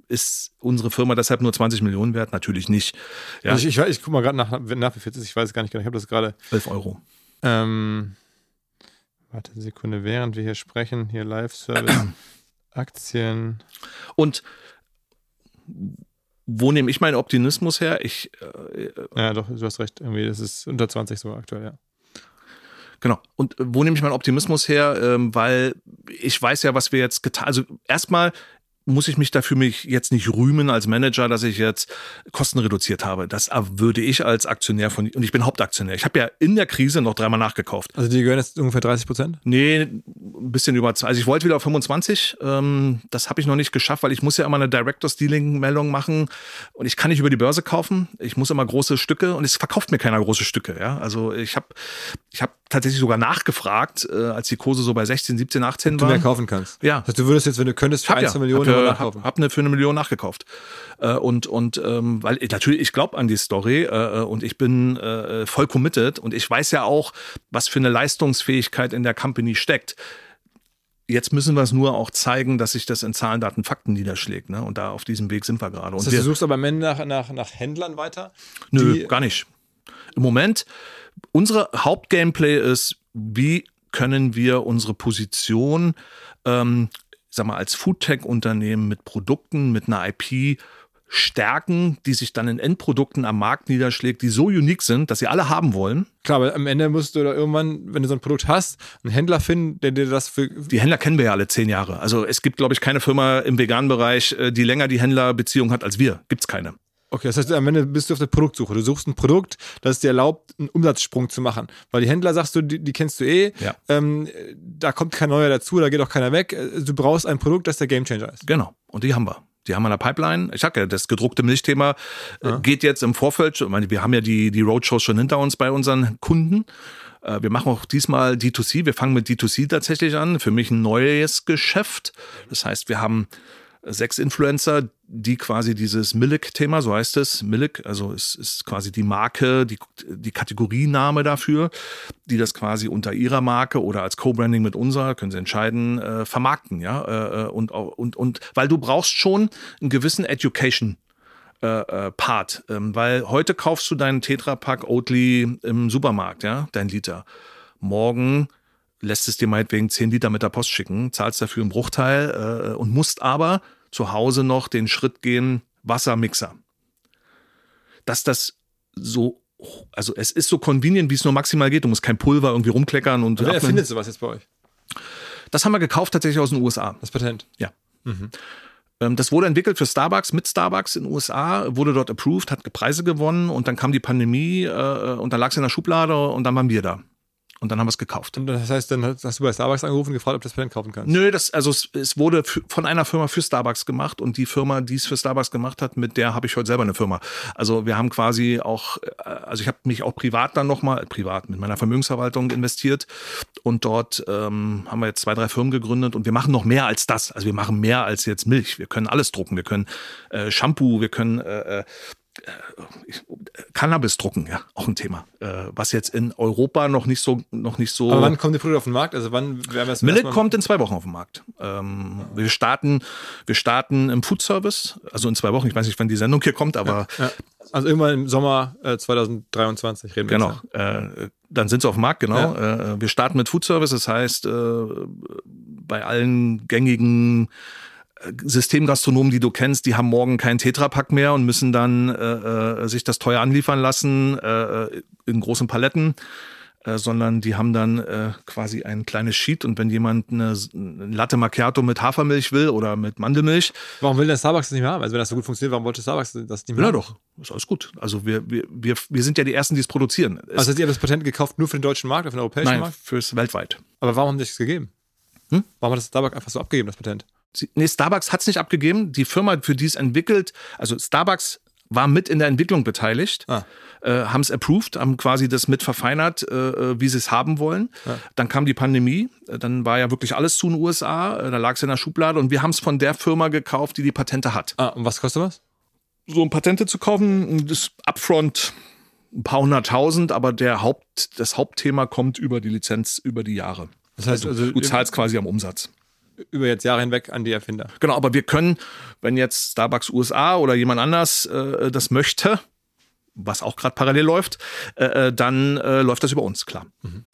ist unsere Firma deshalb nur 20 Millionen wert? Natürlich nicht. Ja. Also ich, ich, ich gucke mal gerade nach, nach wie viel ist. Ich weiß gar nicht genau. Ich habe das gerade. 11 Euro. Ähm, warte eine Sekunde, während wir hier sprechen, hier Live-Service, Aktien. Und wo nehme ich meinen Optimismus her? Ich, äh, ja, doch, du hast recht. Irgendwie, das ist unter 20 so aktuell, ja. Genau. Und wo nehme ich meinen Optimismus her? Ähm, weil ich weiß ja, was wir jetzt getan Also erstmal muss ich mich dafür mich jetzt nicht rühmen als Manager, dass ich jetzt Kosten reduziert habe. Das würde ich als Aktionär von, und ich bin Hauptaktionär. Ich habe ja in der Krise noch dreimal nachgekauft. Also die gehören jetzt ungefähr 30 Prozent? Nee, ein bisschen über, also ich wollte wieder auf 25. Ähm, das habe ich noch nicht geschafft, weil ich muss ja immer eine Directors Dealing Meldung machen und ich kann nicht über die Börse kaufen. Ich muss immer große Stücke und es verkauft mir keiner große Stücke. Ja, also ich habe, ich habe tatsächlich sogar nachgefragt, äh, als die Kurse so bei 16, 17, 18 waren. Du mehr kaufen kannst. Ja. Das heißt, du würdest jetzt, wenn du könntest, für hab ein, zwei Millionen hab, nachkaufen. Hab, hab eine für eine Million nachgekauft. Äh, und und ähm, weil ich, natürlich, ich glaube an die Story äh, äh, und ich bin äh, voll committed und ich weiß ja auch, was für eine Leistungsfähigkeit in der Company steckt. Jetzt müssen wir es nur auch zeigen, dass sich das in Zahlen, Daten, Fakten niederschlägt. Ne? Und da auf diesem Weg sind wir gerade. Das heißt, du suchst aber am Ende nach, nach, nach Händlern weiter? Nö, gar nicht. Im Moment unsere Hauptgameplay ist, wie können wir unsere Position, ähm, sag mal, als Foodtech-Unternehmen mit Produkten, mit einer IP stärken, die sich dann in Endprodukten am Markt niederschlägt, die so unique sind, dass sie alle haben wollen. Klar, aber am Ende musst du da irgendwann, wenn du so ein Produkt hast, einen Händler finden, der dir das für. Die Händler kennen wir ja alle zehn Jahre. Also es gibt, glaube ich, keine Firma im veganen Bereich, äh, die länger die Händlerbeziehung hat als wir. Gibt's keine. Okay, das heißt, am Ende bist du auf der Produktsuche. Du suchst ein Produkt, das dir erlaubt, einen Umsatzsprung zu machen. Weil die Händler, sagst du, die, die kennst du eh. Ja. Ähm, da kommt kein neuer dazu, da geht auch keiner weg. Du brauchst ein Produkt, das der Gamechanger ist. Genau. Und die haben wir. Die haben wir in der Pipeline. Ich sag ja, das gedruckte Milchthema äh, ja. geht jetzt im Vorfeld. Ich meine, wir haben ja die, die Roadshows schon hinter uns bei unseren Kunden. Äh, wir machen auch diesmal D2C. Wir fangen mit D2C tatsächlich an. Für mich ein neues Geschäft. Das heißt, wir haben sechs Influencer, die quasi dieses Milik-Thema, so heißt es, Milik, also es ist quasi die Marke, die, die Kategoriename dafür, die das quasi unter ihrer Marke oder als Co-Branding mit unserer, können sie entscheiden, äh, vermarkten, ja, äh, äh und, und, und, weil du brauchst schon einen gewissen Education äh, äh, Part, ähm, weil heute kaufst du deinen Tetra-Pack Oatly im Supermarkt, ja, dein Liter. Morgen lässt es dir meinetwegen 10 Liter mit der Post schicken, zahlst dafür einen Bruchteil äh, und musst aber zu Hause noch den Schritt gehen, Wassermixer. Dass das so, also es ist so convenient, wie es nur maximal geht. Du musst kein Pulver irgendwie rumkleckern und. Wer erfindet sowas jetzt bei euch? Das haben wir gekauft tatsächlich aus den USA. Das Patent? Ja. Mhm. Ähm, das wurde entwickelt für Starbucks, mit Starbucks in den USA, wurde dort approved, hat Preise gewonnen und dann kam die Pandemie äh, und dann lag es in der Schublade und dann waren wir da. Und dann haben wir es gekauft. Und das heißt, dann hast du bei Starbucks angerufen und gefragt, ob du das Patent kaufen kannst? Nö, das, also es, es wurde von einer Firma für Starbucks gemacht und die Firma, die es für Starbucks gemacht hat, mit der habe ich heute selber eine Firma. Also wir haben quasi auch, äh, also ich habe mich auch privat dann nochmal, privat mit meiner Vermögensverwaltung investiert und dort ähm, haben wir jetzt zwei, drei Firmen gegründet und wir machen noch mehr als das. Also wir machen mehr als jetzt Milch. Wir können alles drucken. Wir können äh, Shampoo, wir können äh, äh Cannabis drucken, ja, auch ein Thema, äh, was jetzt in Europa noch nicht so, noch nicht so. Aber wann kommen die Produkte auf den Markt? Also wann werden wir es Millet kommt in zwei Wochen auf den Markt. Ähm, wir starten, wir starten im Food Service, also in zwei Wochen. Ich weiß nicht, wann die Sendung hier kommt, aber ja, ja. also irgendwann im Sommer äh, 2023 reden wir. Genau, äh, dann sind sie auf dem Markt, genau. Ja. Äh, wir starten mit Food Service, das heißt äh, bei allen gängigen Systemgastronomen, die du kennst, die haben morgen keinen Tetrapack mehr und müssen dann äh, äh, sich das teuer anliefern lassen äh, in großen Paletten. Äh, sondern die haben dann äh, quasi ein kleines Sheet und wenn jemand eine, eine, Latte Macchiato mit Hafermilch will oder mit Mandelmilch. Warum will der Starbucks das nicht mehr haben? Also wenn das so gut funktioniert, warum wollte Starbucks das nicht mehr haben? Ja doch, ist alles gut. Also wir, wir, wir, wir sind ja die Ersten, die es produzieren. Also ihr habt das Patent gekauft nur für den deutschen Markt, für den europäischen Nein, Markt? fürs weltweit. Aber warum haben die das gegeben? Hm? Warum hat das Starbucks einfach so abgegeben, das Patent? Nee, Starbucks hat es nicht abgegeben. Die Firma, für die es entwickelt, also Starbucks war mit in der Entwicklung beteiligt, ah. äh, haben es approved, haben quasi das mit verfeinert, äh, äh wie sie es haben wollen. Ja. Dann kam die Pandemie, äh, dann war ja wirklich alles zu in den USA, äh, da lag es in der Schublade und wir haben es von der Firma gekauft, die die Patente hat. Ah, und was kostet was? So ein Patente zu kaufen, das Upfront ein paar hunderttausend, aber der Haupt, das Hauptthema kommt über die Lizenz über die Jahre. Das heißt, also, also du zahlst quasi am Umsatz über jetzt Jahre hinweg an die Erfinder. Genau, aber wir können, wenn jetzt Starbucks USA oder jemand anders äh, das möchte, was auch gerade parallel läuft, äh, äh, dann äh, läuft das über uns, klar. Mhm.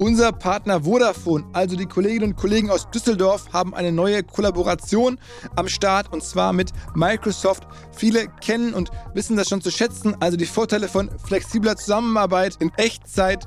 Unser Partner Vodafone, also die Kolleginnen und Kollegen aus Düsseldorf, haben eine neue Kollaboration am Start und zwar mit Microsoft. Viele kennen und wissen das schon zu schätzen, also die Vorteile von flexibler Zusammenarbeit in Echtzeit,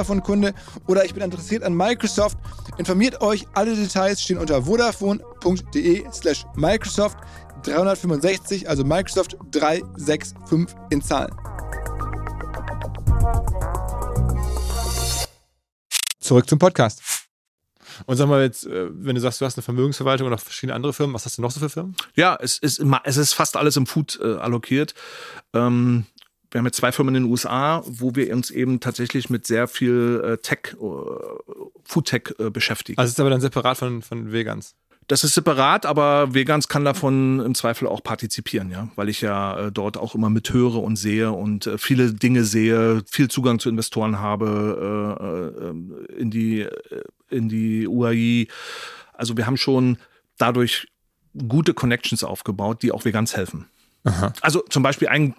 Vodafone-Kunde oder ich bin interessiert an Microsoft, informiert euch. Alle Details stehen unter vodafone.de slash Microsoft 365, also Microsoft 365 in Zahlen. Zurück zum Podcast. Und sag mal jetzt, äh, wenn du sagst, du hast eine Vermögensverwaltung und auch verschiedene andere Firmen, was hast du noch so für Firmen? Ja, es ist, es ist fast alles im Food äh, allokiert. Ähm, wir haben jetzt zwei Firmen in den USA, wo wir uns eben tatsächlich mit sehr viel äh, Tech, äh, Food Tech äh, beschäftigen. Also ist aber dann separat von, von Vegans. Das ist separat, aber Vegans kann davon im Zweifel auch partizipieren, ja, weil ich ja äh, dort auch immer mithöre und sehe und äh, viele Dinge sehe, viel Zugang zu Investoren habe äh, in die in die UAI. Also wir haben schon dadurch gute Connections aufgebaut, die auch Vegans helfen. Aha. Also zum Beispiel ein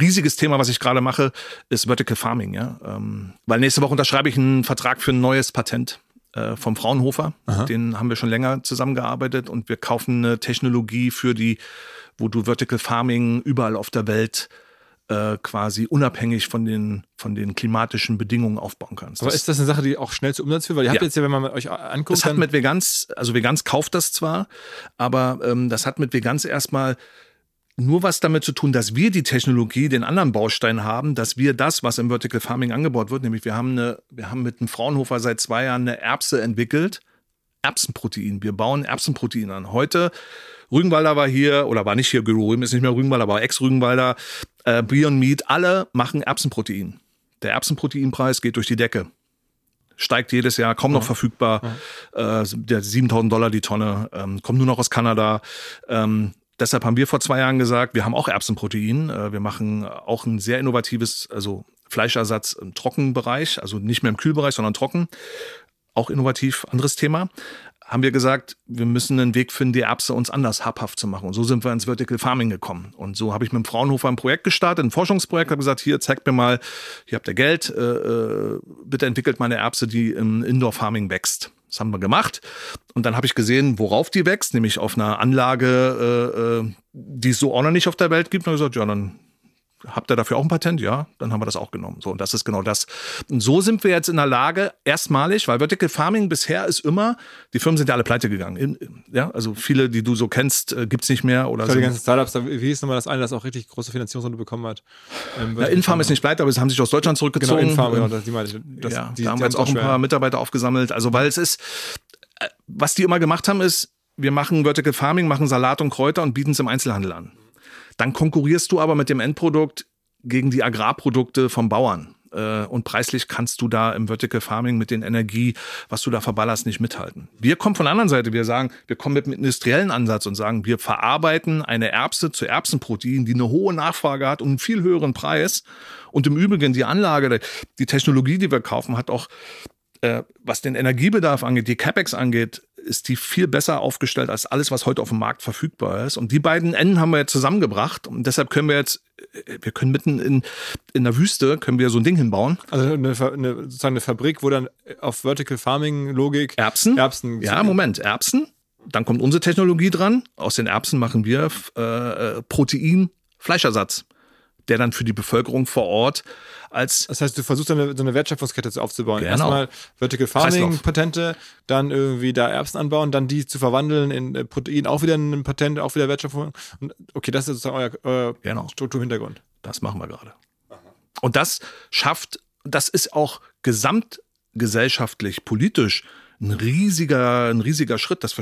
riesiges Thema, was ich gerade mache, ist Vertical Farming. Ja? Ähm, weil nächste Woche unterschreibe ich einen Vertrag für ein neues Patent äh, vom Fraunhofer. Aha. Den haben wir schon länger zusammengearbeitet und wir kaufen eine Technologie für die, wo du Vertical Farming überall auf der Welt äh, quasi unabhängig von den, von den klimatischen Bedingungen aufbauen kannst. Aber ist das eine Sache, die auch schnell zu Umsatz führt? Weil ihr habt jetzt ja, wenn man euch anguckt. Das hat mit Veganz, also Veganz kauft das zwar, aber ähm, das hat mit Veganz erstmal nur was damit zu tun, dass wir die Technologie, den anderen Baustein haben, dass wir das, was im Vertical Farming angebaut wird, nämlich wir haben eine, wir haben mit dem Fraunhofer seit zwei Jahren eine Erbse entwickelt, Erbsenprotein. Wir bauen Erbsenprotein an. Heute Rügenwalder war hier oder war nicht hier, Rügen ist nicht mehr Rügenwalder, war Ex-Rügenwalder, äh, Beyond Meat, alle machen Erbsenprotein. Der Erbsenproteinpreis geht durch die Decke. Steigt jedes Jahr, kaum noch ja. verfügbar. Ja. Äh, der 7000 Dollar die Tonne, ähm, kommt nur noch aus Kanada. Ähm, Deshalb haben wir vor zwei Jahren gesagt, wir haben auch Erbsenprotein. Äh, wir machen auch ein sehr innovatives, also Fleischersatz im Trockenbereich, also nicht mehr im Kühlbereich, sondern trocken. Auch innovativ, anderes Thema. Haben wir gesagt, wir müssen einen Weg finden, die Erbse uns anders habhaft zu machen. Und so sind wir ins Vertical Farming gekommen. Und so habe ich mit dem Fraunhofer ein Projekt gestartet, ein Forschungsprojekt, habe gesagt, hier, zeigt mir mal, hier habt ihr Geld, äh, äh bitte entwickelt mal eine Erbse, die im Indoor Farming wächst. Das haben wir gemacht. Und dann habe ich gesehen, worauf die wächst, nämlich auf einer Anlage, äh, äh die es so auch noch nicht auf der Welt gibt. Und habe gesagt, ja, dann habt ihr dafür auch ein Patent? Ja, dann haben wir das auch genommen. So, und das ist genau das. Und so sind wir jetzt in der Lage, erstmalig, weil Vertical Farming bisher ist immer, die Firmen sind ja alle pleite gegangen. In, ja, also viele, die du so kennst, äh, gibt es nicht mehr. Oder so. Die ganzen Startups, wie hieß nochmal das eine, das auch richtig große Finanzierungsrunde bekommen hat? Ähm, ja, Infarm ist nicht pleite, aber sie haben sich aus Deutschland zurückgezogen. Genau, Infarm, genau, das, die meine ich. Das, ja, die, da haben wir jetzt auch ein paar Mitarbeiter aufgesammelt. Also, weil es ist, äh, was die immer gemacht haben, ist, wir machen Vertical Farming, machen Salat und Kräuter und bieten es im Einzelhandel an. Dann konkurrierst du aber mit dem Endprodukt gegen die Agrarprodukte vom Bauern. Äh, und preislich kannst du da im Vertical Farming mit den Energie, was du da verballerst, nicht mithalten. Wir kommen von der anderen Seite, wir sagen, wir kommen mit einem industriellen Ansatz und sagen, wir verarbeiten eine Erbse zu Erbsenprotein, die eine hohe Nachfrage hat und einen viel höheren Preis. Und im Übrigen die Anlage, die Technologie, die wir kaufen, hat auch äh, was den Energiebedarf angeht, die CapEx angeht, ist die viel besser aufgestellt als alles, was heute auf dem Markt verfügbar ist. Und die beiden Enden haben wir jetzt zusammengebracht. Und deshalb können wir jetzt, äh, wir können mitten in, in der Wüste, können wir so ein Ding hinbauen. Also eine, eine, sozusagen eine Fabrik, wo dann auf Vertical Farming Logik Erbsen. Erbsen. Ja, Moment, Erbsen. Dann kommt unsere Technologie dran. Aus den Erbsen machen wir äh, äh Protein, Fleischersatz der dann für die Bevölkerung vor Ort als. Das heißt, du versuchst eine, so eine Wertschöpfungskette aufzubauen. Genau. Erstmal Vertical Farming Patente, dann irgendwie da Erbsen anbauen, dann die zu verwandeln in äh, Protein, auch wieder ein Patent, auch wieder Wertschöpfung. Und okay, das ist sozusagen euer, euer genau. Strukturhintergrund. Das machen wir gerade. Und das schafft, das ist auch gesamtgesellschaftlich, politisch ein riesiger, ein riesiger Schritt. Das,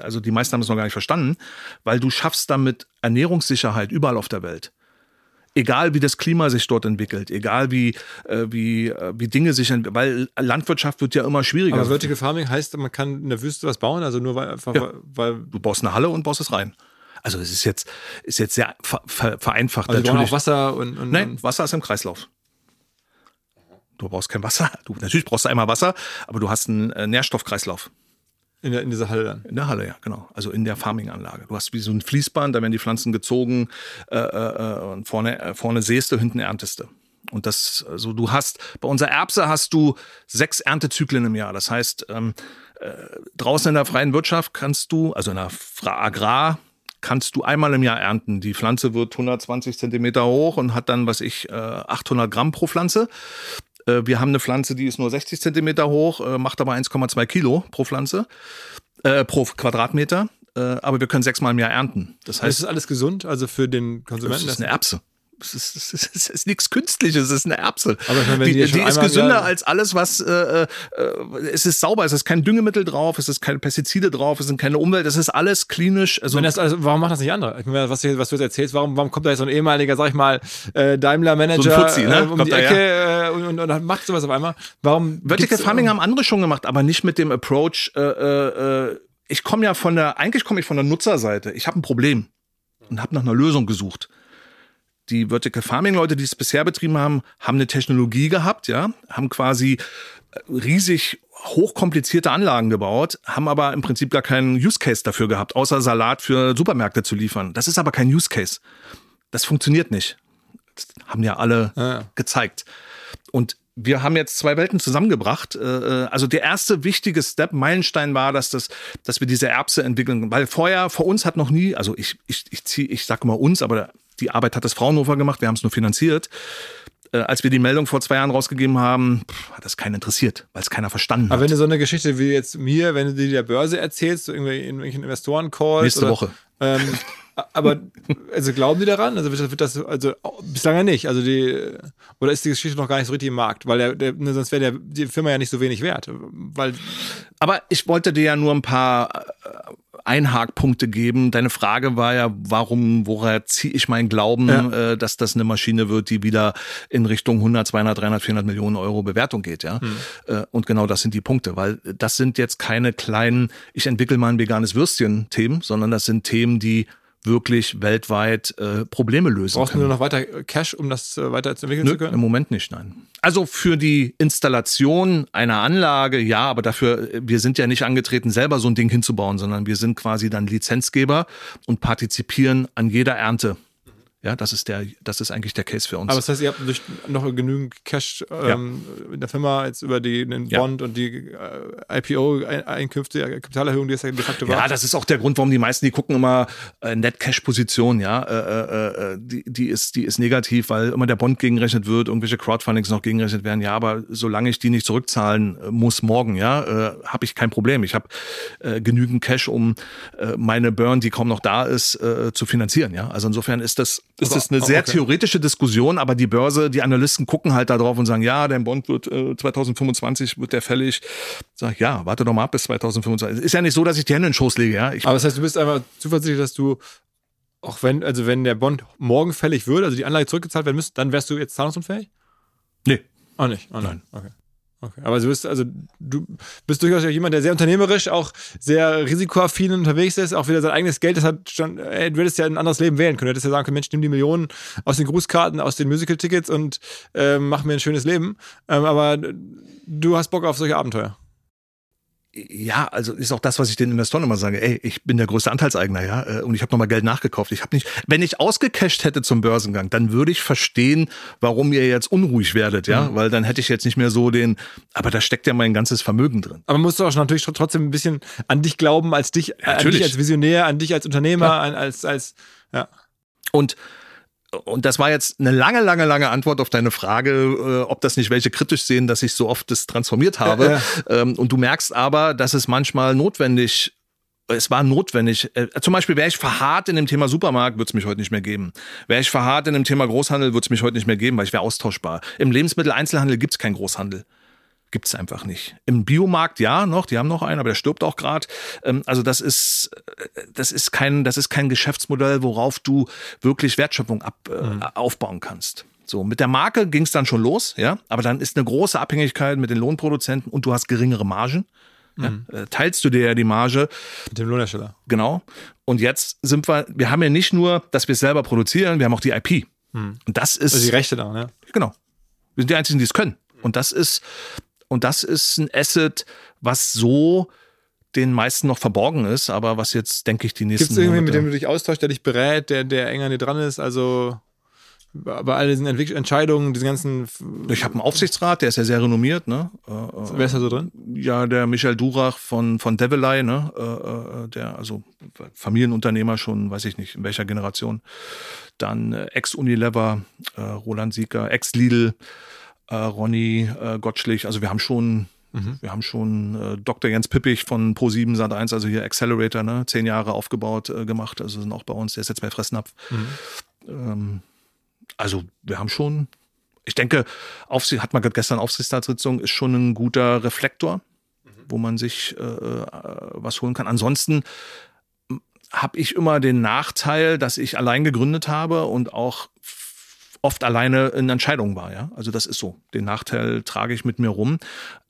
also die meisten haben es noch gar nicht verstanden, weil du schaffst damit Ernährungssicherheit überall auf der Welt egal wie das Klima sich dort entwickelt, egal wie, äh, wie, äh, wie Dinge sich entwickeln, weil Landwirtschaft wird ja immer schwieriger. Aber Vertical Farming heißt, man kann in der Wüste was bauen, also nur weil einfach, ja. weil. Du baust eine Halle und baust es rein. Also es ist jetzt, ist jetzt sehr ver, ver, vereinfacht. Also natürlich. auch Wasser und, und Nein, Wasser ist im Kreislauf. Du brauchst kein Wasser. Du, natürlich brauchst du einmal Wasser, aber du hast einen äh, Nährstoffkreislauf. In, der, in dieser Halle dann? In der Halle, ja, genau. Also in der Farming-Anlage. Du hast wie so ein Fließband, da werden die Pflanzen gezogen äh, äh, und vorne, äh, vorne säst du, hinten erntest du. Und das, also du hast, bei unserer Erbse hast du sechs Erntezyklen im Jahr. Das heißt, ähm, äh, draußen in der freien Wirtschaft kannst du, also in der Agrar, kannst du einmal im Jahr ernten. Die Pflanze wird 120 Zentimeter hoch und hat dann, was ich, 800 äh, Gramm pro Pflanze. Äh, wir haben eine Pflanze, die ist nur 60 Zentimeter hoch, äh, macht aber 1,2 Kilo pro Pflanze, äh, pro Quadratmeter. Äh, aber wir können sechsmal im Jahr ernten. Das heißt, ist alles gesund, also für den Konsumenten? Das ist eine Erbse es ist, es ist, es ist nichts Künstliches, es ist eine Erbse. Aber meine, die, die, die ist gesünder als alles, was äh, äh, es ist sauber, es ist kein Düngemittel drauf, es ist keine Pestizide drauf, es sind keine Umwelt, es ist alles klinisch. Also, also warum macht das nicht andere? Meine, was, was du jetzt erzählst, warum, warum kommt da jetzt so ein ehemaliger, sag ich mal, äh, Daimler-Manager so Fuzzi, ne? äh, um kommt die Ecke ja. äh, und, und, und, macht sowas auf einmal? Warum? Vertical Farming haben andere schon gemacht, aber nicht mit dem Approach. Ich komme ja von der, eigentlich komme ich von der Nutzerseite. Ich habe ein Problem und habe nach einer Lösung gesucht die Vertical Farming Leute, die es bisher betrieben haben, haben eine Technologie gehabt, ja, haben quasi äh, riesig hochkomplizierte Anlagen gebaut, haben aber im Prinzip gar keinen Use Case dafür gehabt, außer Salat für Supermärkte zu liefern. Das ist aber kein Use Case. Das funktioniert nicht. Das haben ja alle ja. gezeigt. Und wir haben jetzt zwei Welten zusammengebracht. Äh, äh, also der erste wichtige Step, Meilenstein war, dass das, dass wir diese Erbse entwickeln, weil vorher vor uns hat noch nie, also ich ich ich zieh, ich sag mal uns, aber die Arbeit hat das Fraunhofer gemacht, wir haben es nur finanziert. Äh, als wir die Meldung vor zwei Jahren rausgegeben haben, pff, hat das keinen interessiert, weil es keiner verstanden hat. Aber wenn du so eine Geschichte wie jetzt mir, wenn du die der Börse erzählst, so irgendwie in irgendwelchen Investoren-Calls. Nächste oder, Woche. Ähm, aber also glauben die daran? Also wird das, also bislang ja nicht. Also die oder ist die Geschichte noch gar nicht so richtig im Markt, weil der, der ne, sonst wäre die Firma ja nicht so wenig wert, weil. Aber ich wollte dir ja nur ein paar äh, Einhakpunkte geben. Deine Frage war ja, warum, woher ziehe ich meinen Glauben, ja. äh, dass das eine Maschine wird, die wieder in Richtung 100, 200, 300, 400 Millionen Euro Bewertung geht, ja. Hm. Äh, und genau das sind die Punkte, weil das sind jetzt keine kleinen, ich entwickle mal ein veganes Würstchen-Themen, sondern das sind Themen, die wirklich weltweit äh, Probleme lösen Brauchst können. du nur noch weiter Cash, um das äh, weiter zu entwickeln Nö, zu können? Im Moment nicht, nein. Also für die Installation einer Anlage, ja, aber dafür, wir sind ja nicht angetreten, selber so ein Ding hinzubauen, sondern wir sind quasi dann Lizenzgeber und partizipieren an jeder Ernte. Ja, das ist der, das ist eigentlich der Case für uns. Aber das heißt, ihr habt durch noch genügend Cash ähm, ja. in der Firma jetzt über die, den Bond ja. und die äh, IPO-Einkünfte, Kapitalerhöhung, die es ja de facto war. Ja, das ist auch der Grund, warum die meisten, die gucken immer äh, Net-Cash-Position, ja, äh, äh, äh, die, die ist, die ist negativ, weil immer der Bond gegenrechnet wird, irgendwelche Crowdfundings noch gegenrechnet werden. Ja, aber solange ich die nicht zurückzahlen äh, muss morgen, ja, äh, habe ich kein Problem. Ich habe genügend Cash, um meine Burn, die kaum noch da ist, zu finanzieren. Ja, also insofern ist das ist es eine sehr okay. theoretische Diskussion, aber die Börse, die Analysten gucken halt da drauf und sagen, ja, der Bond wird äh, 2025 wird der fällig. Sag ja, warte doch mal ab bis 2025. Ist ja nicht so, dass ich die Hände in den Schoß lege, ja. Ich aber das heißt, du bist einfach zuversichtlich, dass du auch wenn, also wenn der Bond morgen fällig würde, also die Anlage zurückgezahlt werden müsste, dann wärst du jetzt zahlungsunfähig? Nee. Auch nicht? Oh nein. Okay. Okay. Aber du bist, also du bist durchaus jemand, der sehr unternehmerisch, auch sehr risikoaffin unterwegs ist, auch wieder sein eigenes Geld, das hat schon, ey, du hättest ja ein anderes Leben wählen können. Du hättest ja sagen können, Mensch, nimm die Millionen aus den Grußkarten, aus den Musical-Tickets und äh, mach mir ein schönes Leben. Ähm, aber du hast Bock auf solche Abenteuer ja, also ist auch das, was ich den Investoren immer sage. Ey, ich bin der größte Anteilseigner, ja, äh, und ich habe nochmal Geld nachgekauft. Ich habe nicht, wenn ich ausgecasht hätte zum Börsengang, dann würde ich verstehen, warum ihr jetzt unruhig werdet, ja, mhm. weil dann hätte ich jetzt nicht mehr so den, aber da steckt ja mein ganzes Vermögen drin. Aber musst du auch natürlich trotzdem ein bisschen an dich glauben, als dich, ja, an dich als Visionär, an dich als Unternehmer, an, als, als, ja. Und und das war jetzt eine lange, lange, lange Antwort auf deine Frage, äh, ob das nicht welche kritisch sehen, dass ich so oft das transformiert habe. Ja, ja. Ähm, und du merkst aber, dass es manchmal notwendig es war notwendig. Äh, zum Beispiel wäre ich verharrt in dem Thema Supermarkt, würde es mich heute nicht mehr geben. Wäre ich verharrt in dem Thema Großhandel, würde es mich heute nicht mehr geben, weil ich wäre austauschbar. Im Lebensmitteleinzelhandel gibt es keinen Großhandel gibt es einfach nicht. Im Biomarkt ja noch, die haben noch einen, aber der stirbt auch gerade. Ähm, also das ist, äh, das ist kein, das ist kein Geschäftsmodell, worauf du wirklich Wertschöpfung ab, äh, mhm. aufbauen kannst. So, mit der Marke ging es dann schon los, ja, aber dann ist eine große Abhängigkeit mit den Lohnproduzenten und du hast geringere Margen. Ja, mhm. Äh, teilst du dir ja die Marge. Mit dem Lohnhersteller. Genau. Und jetzt sind wir, wir haben ja nicht nur, dass wir es selber produzieren, wir haben auch die IP. Mhm. Und das ist. Also die Rechte da, ne? Genau. Wir sind die Einzigen, die es können. Und das ist, und das ist ein Asset, was so den meisten noch verborgen ist, aber was jetzt, denke ich, die nächsten Gibt es irgendwie, mit dem du dich austauschst, der dich berät, der, der enger an dir dran ist? Also bei all diesen Entwick Entscheidungen, diesen ganzen. Ich habe einen Aufsichtsrat, der ist ja sehr renommiert, ne? Äh, Wer ist da so drin? Ja, der Michael Durach von, von Devilei, ne? Äh, äh, der, also Familienunternehmer schon, weiß ich nicht, in welcher Generation. Dann Ex-Unilever, Roland Sieger, Ex-Lidl, äh, Ronny äh, Gottschlich. Also wir haben schon Mhm. Wir haben schon äh, Dr. Jens Pippich von Pro7 Sat1, also hier Accelerator, ne, zehn Jahre aufgebaut äh, gemacht. Also sind auch bei uns, der ist jetzt bei Fressnapf. Mhm. Ähm, also wir haben schon, ich denke, Aufsicht, hat man gestern Aufsichtsratssitzung, ist schon ein guter Reflektor, mhm. wo man sich äh, äh was holen kann. Ansonsten habe ich immer den Nachteil, dass ich allein gegründet habe und auch oft alleine in Entscheidungen war. Ja? Also das ist so. Den Nachteil trage ich mit mir rum.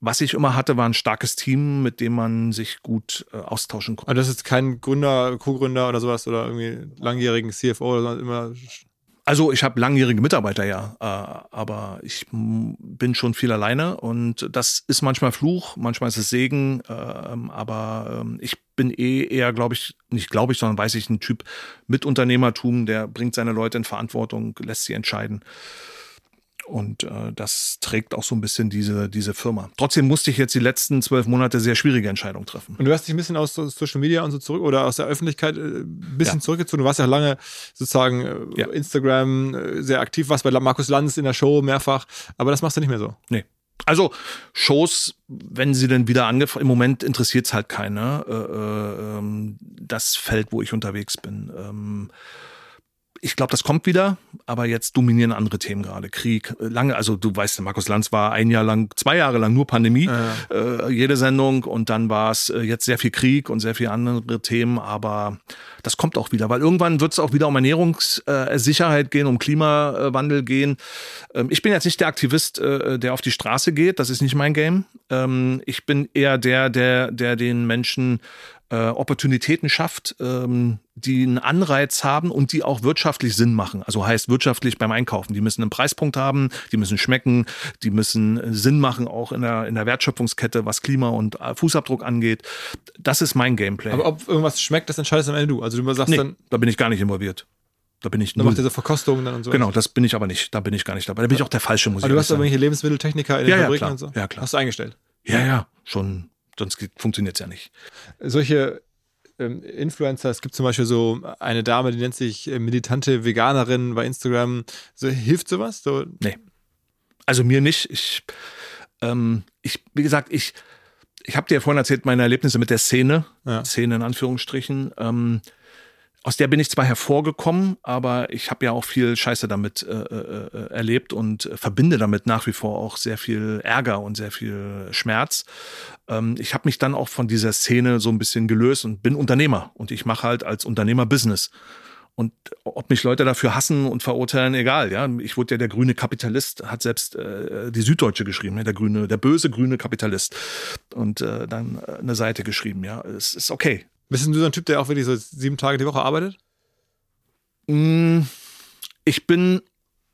Was ich immer hatte, war ein starkes Team, mit dem man sich gut äh, austauschen konnte. Aber das ist kein Gründer, Co-Gründer oder sowas oder irgendwie langjährigen CFO oder immer also ich habe langjährige Mitarbeiter, ja, äh, aber ich bin schon viel alleine und das ist manchmal Fluch, manchmal ist es Segen, äh, aber äh, ich bin eh eher, glaube ich, nicht glaube ich, sondern weiß ich, ein Typ mit Unternehmertum, der bringt seine Leute in Verantwortung, lässt sie entscheiden. Und äh, das trägt auch so ein bisschen diese, diese Firma. Trotzdem musste ich jetzt die letzten zwölf Monate sehr schwierige Entscheidungen treffen. Und du hast dich ein bisschen aus Social Media und so zurück oder aus der Öffentlichkeit äh, ein bisschen ja. zurückgezogen. Du warst ja lange sozusagen äh, ja. Instagram äh, sehr aktiv, warst bei Markus Lanz in der Show mehrfach, aber das machst du nicht mehr so. Nee. Also Shows, wenn sie denn wieder angefangen, im Moment interessiert es halt keiner. Äh, äh, ähm, das Feld, wo ich unterwegs bin. Ähm, ich glaube, das kommt wieder, aber jetzt dominieren andere Themen gerade. Krieg, äh, lange, also du weißt, Markus Lanz war ein Jahr lang, zwei Jahre lang nur Pandemie, ja. äh, jede Sendung und dann war es äh, jetzt sehr viel Krieg und sehr viele andere Themen, aber das kommt auch wieder, weil irgendwann wird es auch wieder um Ernährungssicherheit äh, gehen, um Klimawandel gehen. Ähm, ich bin jetzt nicht der Aktivist, äh, der auf die Straße geht, das ist nicht mein Game. Ähm, ich bin eher der, der, der den Menschen äh, Opportunitäten schafft, ähm, die einen Anreiz haben und die auch wirtschaftlich Sinn machen. Also heißt wirtschaftlich beim Einkaufen. Die müssen einen Preispunkt haben, die müssen schmecken, die müssen äh, Sinn machen, auch in der, in der Wertschöpfungskette, was Klima und äh, Fußabdruck angeht. Das ist mein Gameplay. Aber ob irgendwas schmeckt, das entscheidest am Ende du. Also du sagst nee, dann. Da bin ich gar nicht involviert. Da bin ich Da macht diese Verkostung dann und so. Genau, das bin ich aber nicht. Da bin ich gar nicht dabei. Da bin ich auch der falsche Musik. Aber du hast aber irgendwelche Lebensmitteltechniker in den ja, Fabriken ja, und so? Ja, klar. Hast du eingestellt? Ja, ja, schon. Sonst funktioniert es ja nicht. Solche ähm, Influencer. Es gibt zum Beispiel so eine Dame, die nennt sich äh, militante Veganerin bei Instagram. So, hilft sowas? So? Nee. Also mir nicht. Ich, ähm, ich wie gesagt, ich, ich habe dir ja vorhin erzählt, meine Erlebnisse mit der Szene, ja. Szene in Anführungsstrichen. Ähm, aus der bin ich zwar hervorgekommen, aber ich habe ja auch viel Scheiße damit äh, äh, erlebt und verbinde damit nach wie vor auch sehr viel Ärger und sehr viel Schmerz. Ähm, ich habe mich dann auch von dieser Szene so ein bisschen gelöst und bin Unternehmer und ich mache halt als Unternehmer Business. Und ob mich Leute dafür hassen und verurteilen, egal. Ja, ich wurde ja der grüne Kapitalist, hat selbst äh, die Süddeutsche geschrieben, ne? der grüne, der böse grüne Kapitalist und äh, dann äh, eine Seite geschrieben. Ja, es ist okay. Bist du so ein Typ, der auch wirklich so sieben Tage die Woche arbeitet? Mm, ich bin,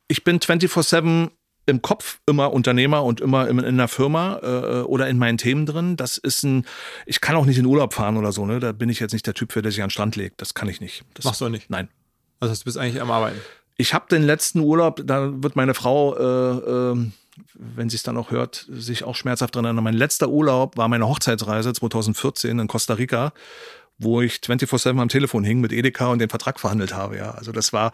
ich bin 24/7 im Kopf immer Unternehmer und immer in, in der Firma äh, oder in meinen Themen drin. Das ist ein, ich kann auch nicht in Urlaub fahren oder so, ne? Da bin ich jetzt nicht der Typ für, der sich an den Strand legt. Das kann ich nicht. Das, Machst du auch nicht? Nein. Also du bist eigentlich am Arbeiten. Ich habe den letzten Urlaub, da wird meine Frau, äh, äh, wenn sie es dann auch hört, sich auch schmerzhaft dran erinnern. Mein letzter Urlaub war meine Hochzeitsreise 2014 in Costa Rica wo ich 24-7 am Telefon hing mit Edeka und den Vertrag verhandelt habe. Ja, also das war,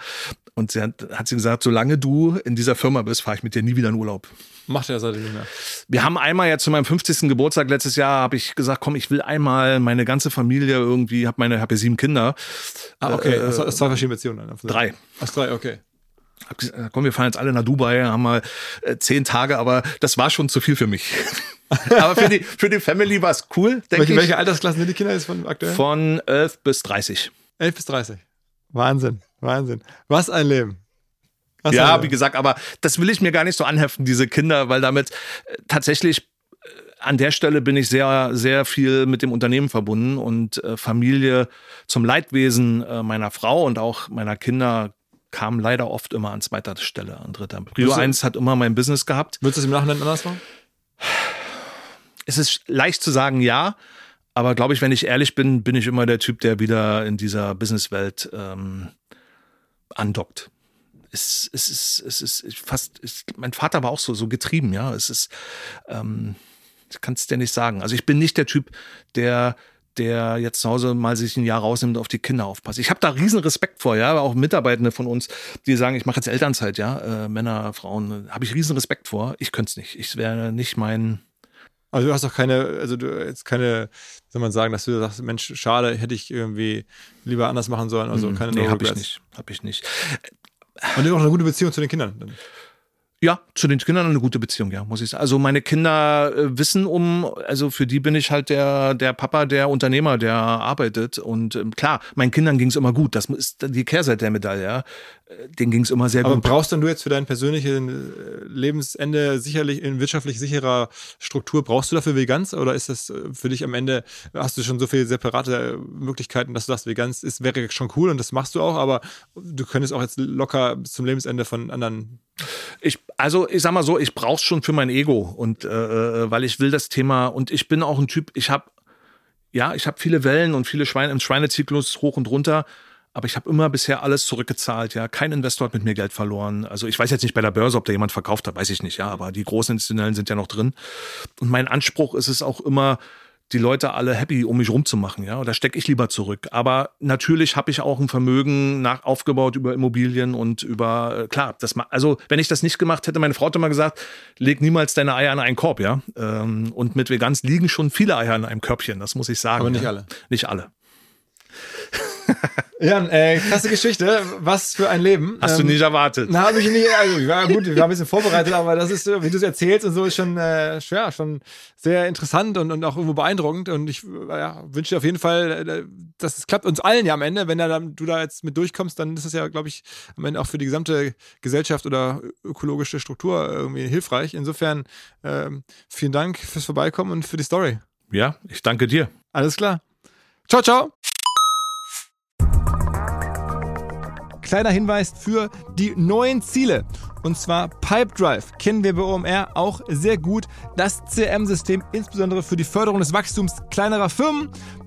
und sie hat, hat sie gesagt, solange du in dieser Firma bist, fahre ich mit dir nie wieder in Urlaub. Macht er seitdem nicht mehr. Wir haben einmal ja zu meinem 50. Geburtstag letztes Jahr, habe ich gesagt, komm, ich will einmal meine ganze Familie irgendwie, habe meine, habe ja sieben Kinder. Ah, okay, äh, das sind zwei verschiedene Beziehungen. Drei. Ach, drei, okay. Hab gesagt, komm, wir fahren jetzt alle nach Dubai, haben mal äh, zehn Tage, aber das war schon zu viel für mich. aber für die, für die Family war es cool, denke welche, ich. Welche Altersklassen sind die Kinder jetzt von aktuell? Von 11 bis 30. 11 bis 30. Wahnsinn, Wahnsinn. Was ein Leben. Was ja, ein Leben. wie gesagt, aber das will ich mir gar nicht so anheften, diese Kinder, weil damit äh, tatsächlich äh, an der Stelle bin ich sehr, sehr viel mit dem Unternehmen verbunden und äh, Familie zum Leidwesen äh, meiner Frau und auch meiner Kinder kam leider oft immer an zweiter Stelle, an dritter. Prio 1 hat immer mein Business gehabt. Würdest du es im Nachhinein anders machen? Es ist leicht zu sagen, ja. Aber glaube ich, wenn ich ehrlich bin, bin ich immer der Typ, der wieder in dieser Businesswelt ähm, andockt. Es, es, ist, es ist fast, es, mein Vater war auch so, so getrieben, ja. Es ist, ähm, ich kann es dir nicht sagen. Also ich bin nicht der Typ, der der jetzt zu Hause mal sich ein Jahr rausnimmt und auf die Kinder aufpasst. Ich habe da riesen Respekt vor, ja, auch Mitarbeitende von uns, die sagen, ich mache jetzt Elternzeit, ja, äh, Männer, Frauen, habe ich riesen Respekt vor. Ich könnte es nicht. Ich wäre nicht mein. Also du hast doch keine, also du jetzt keine, soll man sagen, dass du sagst, Mensch, schade, hätte ich irgendwie lieber anders machen sollen. Also mhm. keine Nee, habe ich nicht. Habe ich nicht. Und du hast auch eine gute Beziehung zu den Kindern. Ja, zu den Kindern eine gute Beziehung, ja, muss ich sagen. Also meine Kinder äh, wissen um, also für die bin ich halt der, der Papa, der Unternehmer, der arbeitet. Und ähm, klar, meinen Kindern ging es immer gut. Das ist die Kehrseite der Medaille, ja. Äh, denen ging es immer sehr Aber gut. Aber brauchst dann du jetzt für dein persönliches äh, Lebensende sicherlich in wirtschaftlich sicherer Struktur, brauchst du dafür Veganz oder ist das äh, für dich am Ende, hast du schon so viele separate Möglichkeiten, dass du sagst, Veganz ist, wäre schon cool und das machst du auch, aber du könntest auch jetzt locker bis zum Lebensende von anderen ich, also ich sag mal so, ich brauch's schon für mein Ego und äh, äh weil ich will das Thema und ich bin auch ein Typ, ich habe ja, ich habe viele Wellen und viele Schweine im Schweinezyklus hoch und runter, aber ich habe immer bisher alles zurückgezahlt, ja. Kein Investor hat mit mir Geld verloren. Also ich weiß jetzt nicht bei der Börse, ob da jemand verkauft hat, weiß ich nicht, ja, aber die großen Institutionellen sind ja noch drin. Und mein Anspruch ist es auch immer, die Leute alle happy, um mich rumzumachen, ja. Da stecke ich lieber zurück. Aber natürlich habe ich auch ein Vermögen nach, aufgebaut über Immobilien und über, äh, klar, das also wenn ich das nicht gemacht hätte, meine Frau hat immer gesagt, leg niemals deine Eier in einen Korb, ja. Ähm, und mit Vegans liegen schon viele Eier in einem Körbchen, das muss ich sagen. Aber nicht ja? alle. Nicht alle. Ja, äh, krasse Geschichte. Was für ein Leben. Hast ähm, du nicht erwartet? Na, habe ich nicht. Also, ja, gut, wir haben ein bisschen vorbereitet, aber das ist, wie du es erzählst und so, ist schon, äh, ja, schon sehr interessant und, und auch irgendwo beeindruckend. Und ich ja, wünsche dir auf jeden Fall, äh, dass es klappt uns allen ja am Ende. Wenn da, du da jetzt mit durchkommst, dann ist es ja, glaube ich, am Ende auch für die gesamte Gesellschaft oder ökologische Struktur irgendwie hilfreich. Insofern ähm, vielen Dank fürs Vorbeikommen und für die Story. Ja, ich danke dir. Alles klar. Ciao, ciao. Kleiner Hinweis für die neuen Ziele. Und zwar Pipedrive kennen wir bei OMR auch sehr gut. Das CRM-System insbesondere für die Förderung des Wachstums kleinerer Firmen.